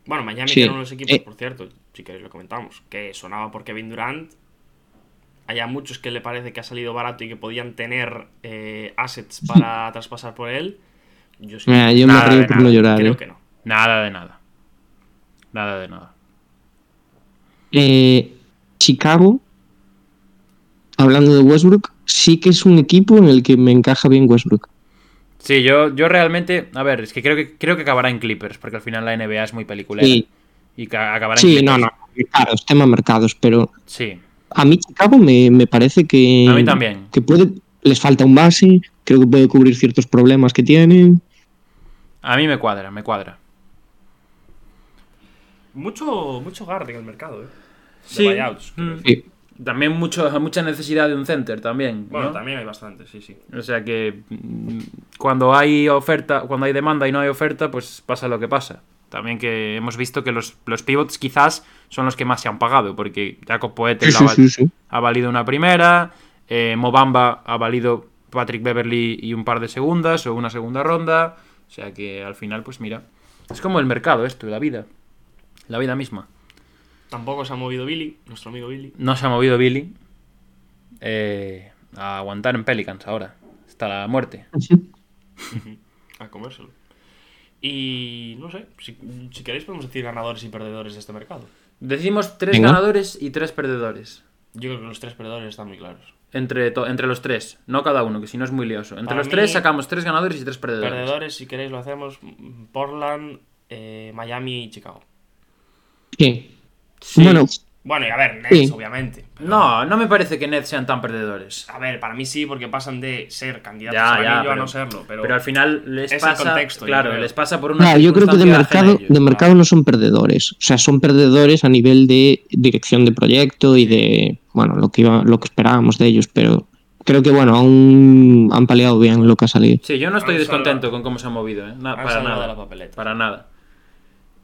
Bueno, Miami Sí, tiene unos equipos, eh. por cierto, si queréis lo comentamos, que sonaba por Kevin Durant. Hay a muchos que le parece que ha salido barato y que podían tener eh, assets para traspasar por él. Yo, sí, Mira, yo me río por no llorar. creo eh. que no. Nada de nada. Nada de nada. Eh, Chicago, hablando de Westbrook, sí que es un equipo en el que me encaja bien Westbrook. Sí, yo, yo realmente. A ver, es que creo que creo que acabará en Clippers, porque al final la NBA es muy peliculera. Sí, Y ca- acabará en sí Clippers. no, no, mercados, tema mercados, pero Sí. a mí Chicago me, me parece que, A mí también. que puede, les falta un base, creo que puede cubrir ciertos problemas que tienen. A mí me cuadra, me cuadra. Mucho, mucho guard en el mercado, ¿eh? De Sí. buyouts, quiero Mm. Sí. También mucho, mucha necesidad de un center también. Bueno, ¿no? también hay bastante, sí, sí. O sea que mm, cuando hay oferta, cuando hay demanda y no hay oferta, pues pasa lo que pasa. También que hemos visto que los, los pivots quizás son los que más se han pagado, porque Jacob Poetel Sí, ha, sí, sí, sí. ha valido una primera, eh, Mobamba ha valido Patrick Beverly y un par de segundas o una segunda ronda. O sea que al final, pues mira, es como el mercado esto, la vida. La vida misma. Tampoco se ha movido Billy, nuestro amigo Billy. No se ha movido Billy eh, a aguantar en Pelicans ahora. Hasta la muerte. A comérselo. Y no sé, si, si queréis podemos decir ganadores y perdedores de este mercado. Decimos tres ganadores y tres perdedores. Yo creo que los tres perdedores están muy claros. Entre, entre los tres, no cada uno, que si no es muy lioso. Entre Para los mí- tres sacamos tres ganadores y tres perdedores. Perdedores, si queréis lo hacemos, Portland, eh, Miami y Chicago. Sí. Sí. Bueno, Bueno, y a ver, Nets, Sí. obviamente. pero- No, no me parece que Nets sean tan perdedores. A ver, para mí sí, porque pasan de ser candidatos Ya, al ya, a no serlo. Pero, Pero al final les es el pasa. contexto, claro, les pasa por una. Yo creo que de mercado, a ellos. de mercado no son perdedores. O sea, son perdedores a nivel de dirección de proyecto y de bueno, lo que iba, lo que esperábamos de ellos, pero creo que bueno, aún han paliado bien lo que ha salido. Sí, yo no estoy descontento con cómo se han movido, ¿eh? Na- para nada. la papeleta. Para nada.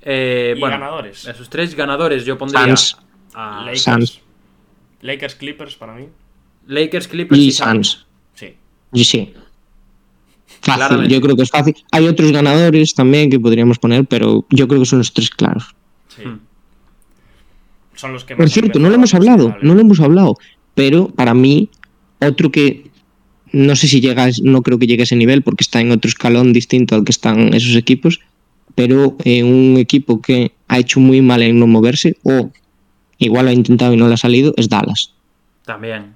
Eh, Y bueno, ganadores. Esos tres ganadores yo pondría Suns. a Lakers, Suns. Lakers Clippers para mí. Lakers, Clippers y, Y Suns. Suns. Sí. Y sí. Fácil, Claramente. yo creo que es fácil. Hay otros ganadores también que podríamos poner, pero yo creo que son los tres claros. sí. Hmm. Son los que Por cierto, no lo hemos hablado, no lo hemos hablado, pero para mí, otro que no sé si llega, a- no creo que llegue a ese nivel porque está en otro escalón distinto al que están esos equipos, pero eh, un equipo que ha hecho muy mal en no moverse, o igual lo ha intentado y no le ha salido, es Dallas. También.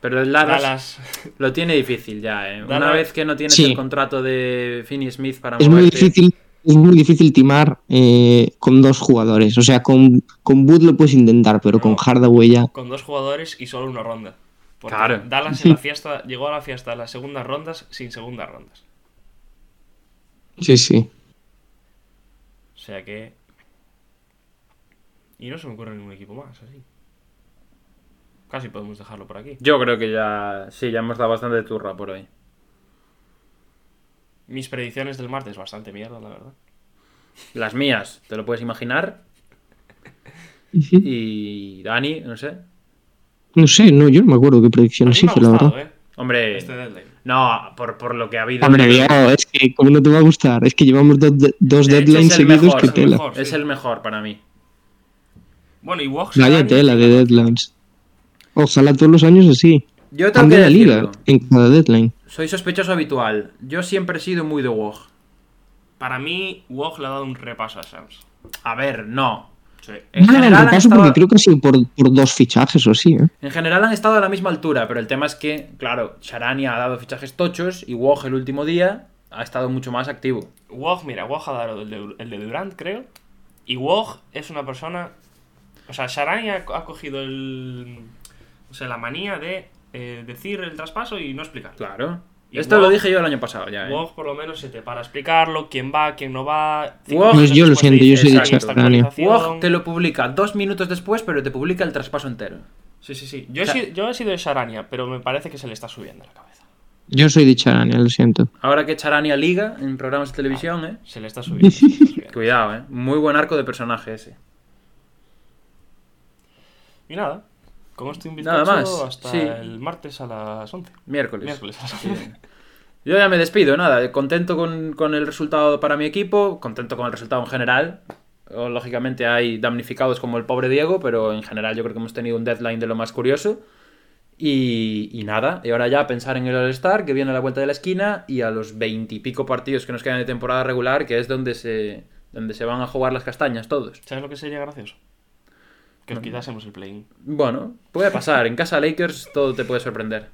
Pero el Dallas, Dallas. lo tiene difícil ya, ¿eh? Una vez que no tienes Sí. el contrato de Finney Smith para Es muy difícil. Es muy difícil timar eh, con dos jugadores. O sea, con, con Wood lo puedes intentar, pero con. Hardaway ya. con dos jugadores y solo una ronda. Porque Claro. Dallas en la fiesta llegó a la fiesta de las segundas rondas sin segundas rondas. Sí, sí. O sea que. Y no se me ocurre ningún equipo más, así. Casi podemos dejarlo por aquí. Yo creo que ya. Sí, ya hemos dado bastante turra por hoy. Mis predicciones del martes, bastante mierda, la verdad. Las mías, te lo puedes imaginar. Y Dani, no sé. No sé, no, yo no me acuerdo qué predicciones hice, la verdad. ¿eh? Hombre, Este deadline. No, por, por lo que ha habido. Hombre, Diego, es que como no te va a gustar, es que llevamos dos, de- dos deadlines seguidos mejor, que es el tela. mejor. Es el mejor para mí. Bueno, y Wox. Vaya tela de deadlines. Ojalá todos los años así. Yo tengo Cambia que la liga decirlo. en cada deadline. Soy sospechoso habitual. Yo siempre he sido muy de WOG. Para mí, Wog le ha dado un repaso a Shams. A ver, no. Sí. En No, general, han repaso estado, porque creo que ha sido por, por dos fichajes o así, ¿eh? en general han estado a la misma altura, pero el tema es que, claro, Sharani ha dado fichajes tochos y WOG el último día ha estado mucho más activo. Wog, mira, Wog ha dado el de, el de Durant, creo. Y Wog es una persona. O sea, Sharani ha, ha cogido el. O sea, la manía de eh, decir el traspaso y no explicar. Claro. Y Esto Wog- lo dije yo el año pasado ya. ¿eh? Wog por lo menos se te para explicarlo, quién va, quién no va. Wog- Pues yo lo siento, yo soy actualización". Wog te lo publica dos minutos después, pero te publica el traspaso entero. Sí, sí, sí. Yo he, O sea- sido, yo he sido de Sharania, pero me parece que se le está subiendo la cabeza. Yo soy de Charania, lo siento. Ahora que Charania liga en programas de televisión, ¿eh? Se le está subiendo. se le está subiendo. Cuidado, ¿eh? Muy buen arco de personaje ese. Y nada, con esto un Nada más, hasta sí. el martes a las 11. Miércoles. Miércoles a las 11. Yo ya me despido, nada. Contento con, con el resultado para mi equipo, contento con el resultado en general. Lógicamente hay damnificados como el pobre Diego, pero en general yo creo que hemos tenido un deadline de lo más curioso. Y, y nada, y ahora ya a pensar en el All-Star, que viene a la vuelta de la esquina, y a los veintipico partidos que nos quedan de temporada regular, que es donde se, donde se van a jugar las castañas todos. ¿Sabes lo que sería gracioso? Que os quitásemos el play-in. Bueno, puede pasar. En casa Lakers todo te puede sorprender.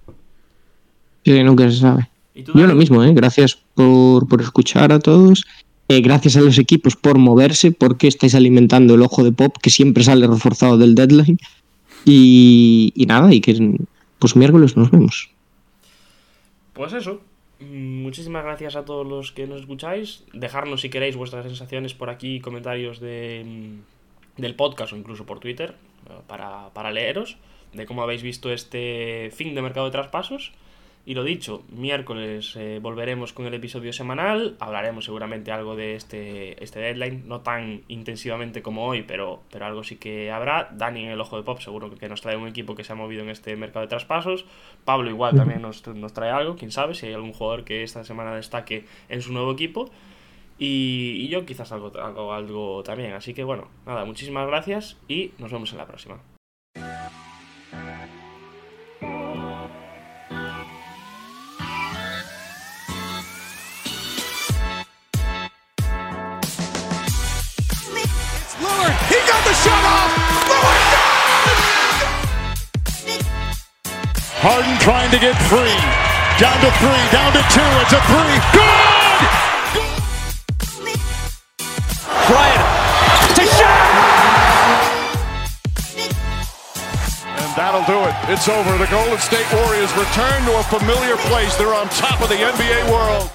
Sí, nunca se sabe. ¿Y tú, Yo lo mismo, ¿eh? Gracias por, por escuchar a todos. Eh, gracias a los equipos por moverse, porque estáis alimentando el ojo de Pop, que siempre sale reforzado del deadline. Y, y nada, y que pues miércoles nos vemos. Pues eso. Muchísimas gracias a todos los que nos escucháis. Dejarnos si queréis vuestras sensaciones por aquí, comentarios de, mm, del podcast o incluso por Twitter eh, para, para leeros de cómo habéis visto este fin de mercado de traspasos. Y lo dicho, miércoles eh, volveremos con el episodio semanal. Hablaremos seguramente algo de este, este deadline, no tan intensivamente como hoy, pero, pero algo sí que habrá. Dani en el ojo de pop seguro que nos trae un equipo que se ha movido en este mercado de traspasos. Pablo igual también nos, nos trae algo, quién sabe, si hay algún jugador que esta semana destaque en su nuevo equipo. Y, y yo quizás algo, algo, algo también. Así que bueno, nada, muchísimas gracias y nos vemos en la próxima. Lillard, he got the shot off. Lillard Harden trying to get free. Down to three, down to two. It's a three. Good! Bryant to shot. And that'll do it. It's over. The Golden State Warriors return to a familiar place. They're on top of the NBA world.